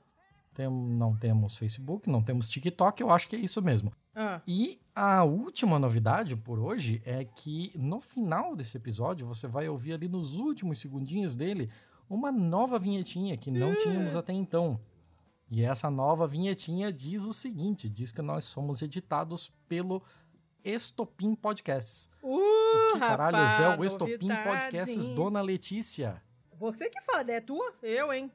Tem, não temos Facebook, não temos TikTok, eu acho que é isso mesmo. Ah, E a última novidade por hoje é que no final desse episódio você vai ouvir ali nos últimos segundinhos dele uma nova vinhetinha que não tínhamos até então. E essa nova vinhetinha diz o seguinte: diz que nós somos editados pelo Estopim Podcasts. uh, que caralho é o rapaz, Estopim Podcasts? Dona Letícia? Você que fala, é tua? Eu, hein?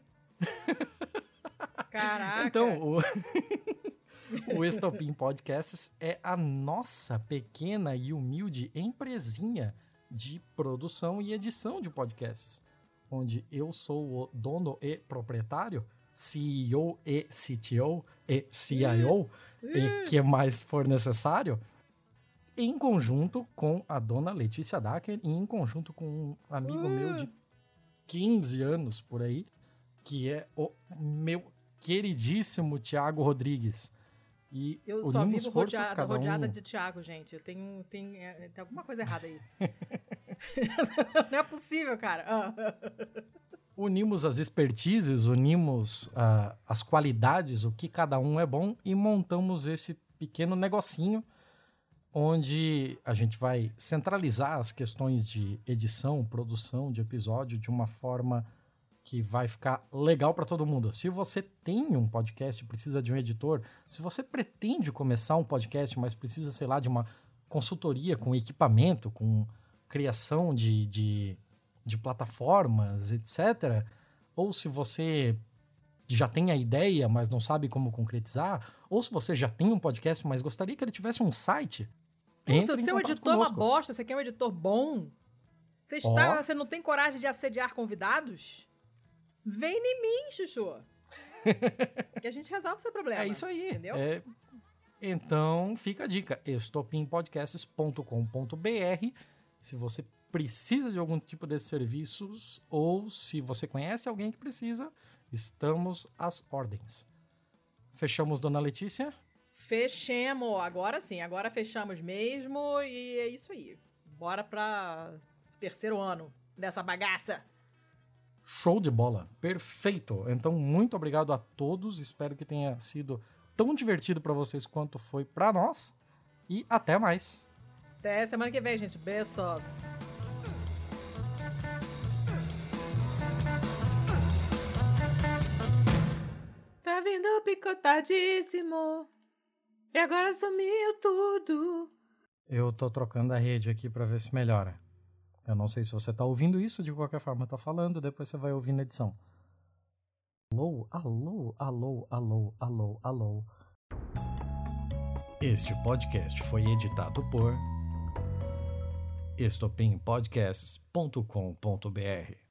Caraca. Então, o, o Estopim Podcasts é a nossa pequena e humilde empresinha de produção e edição de podcasts, onde eu sou o dono e proprietário, CEO e CTO e CIO, e que mais for necessário, em conjunto com a dona Letícia Dacker e em conjunto com um amigo meu de 15 anos por aí, que é o meu queridíssimo Tiago Rodrigues. E Eu só vivo forças rodeada, cada rodeada um. de Thiago, gente. Eu tenho, tem, é, tem alguma coisa errada aí. Não é possível, cara. Ah. Unimos as expertises, unimos ah, as qualidades, o que cada um é bom e montamos esse pequeno negocinho onde a gente vai centralizar as questões de edição, produção de episódio de uma forma que vai ficar legal para todo mundo. Se você tem um podcast precisa de um editor, se você pretende começar um podcast, mas precisa, sei lá, de uma consultoria com equipamento, com criação de, de, de plataformas, etc. Ou se você já tem a ideia, mas não sabe como concretizar, ou se você já tem um podcast, mas gostaria que ele tivesse um site. O em seu editor é uma conosco. bosta, você quer um editor bom? Você, está, você não tem coragem de assediar convidados? Vem em mim, Chuchu. que a gente resolve o seu problema. É isso aí. Entendeu? É, então, fica a dica: estopimpodcasts.com.br. Se você precisa de algum tipo desses serviços ou se você conhece alguém que precisa, estamos às ordens. Fechamos, dona Letícia? Fechemos. Agora sim, agora fechamos mesmo e é isso aí. Bora pra terceiro ano dessa bagaça. Show de bola. Perfeito. Então, muito obrigado a todos. Espero que tenha sido tão divertido para vocês quanto foi para nós. E até mais. Até semana que vem, gente. Beijos. Tá vindo picotadíssimo. E agora sumiu tudo. Eu tô trocando a rede aqui para ver se melhora. Eu não sei se você tá ouvindo isso, de qualquer forma eu tô falando, depois você vai ouvir na edição. Alô, alô, alô, alô, alô, alô. Este podcast foi editado por estopimpodcasts.com.br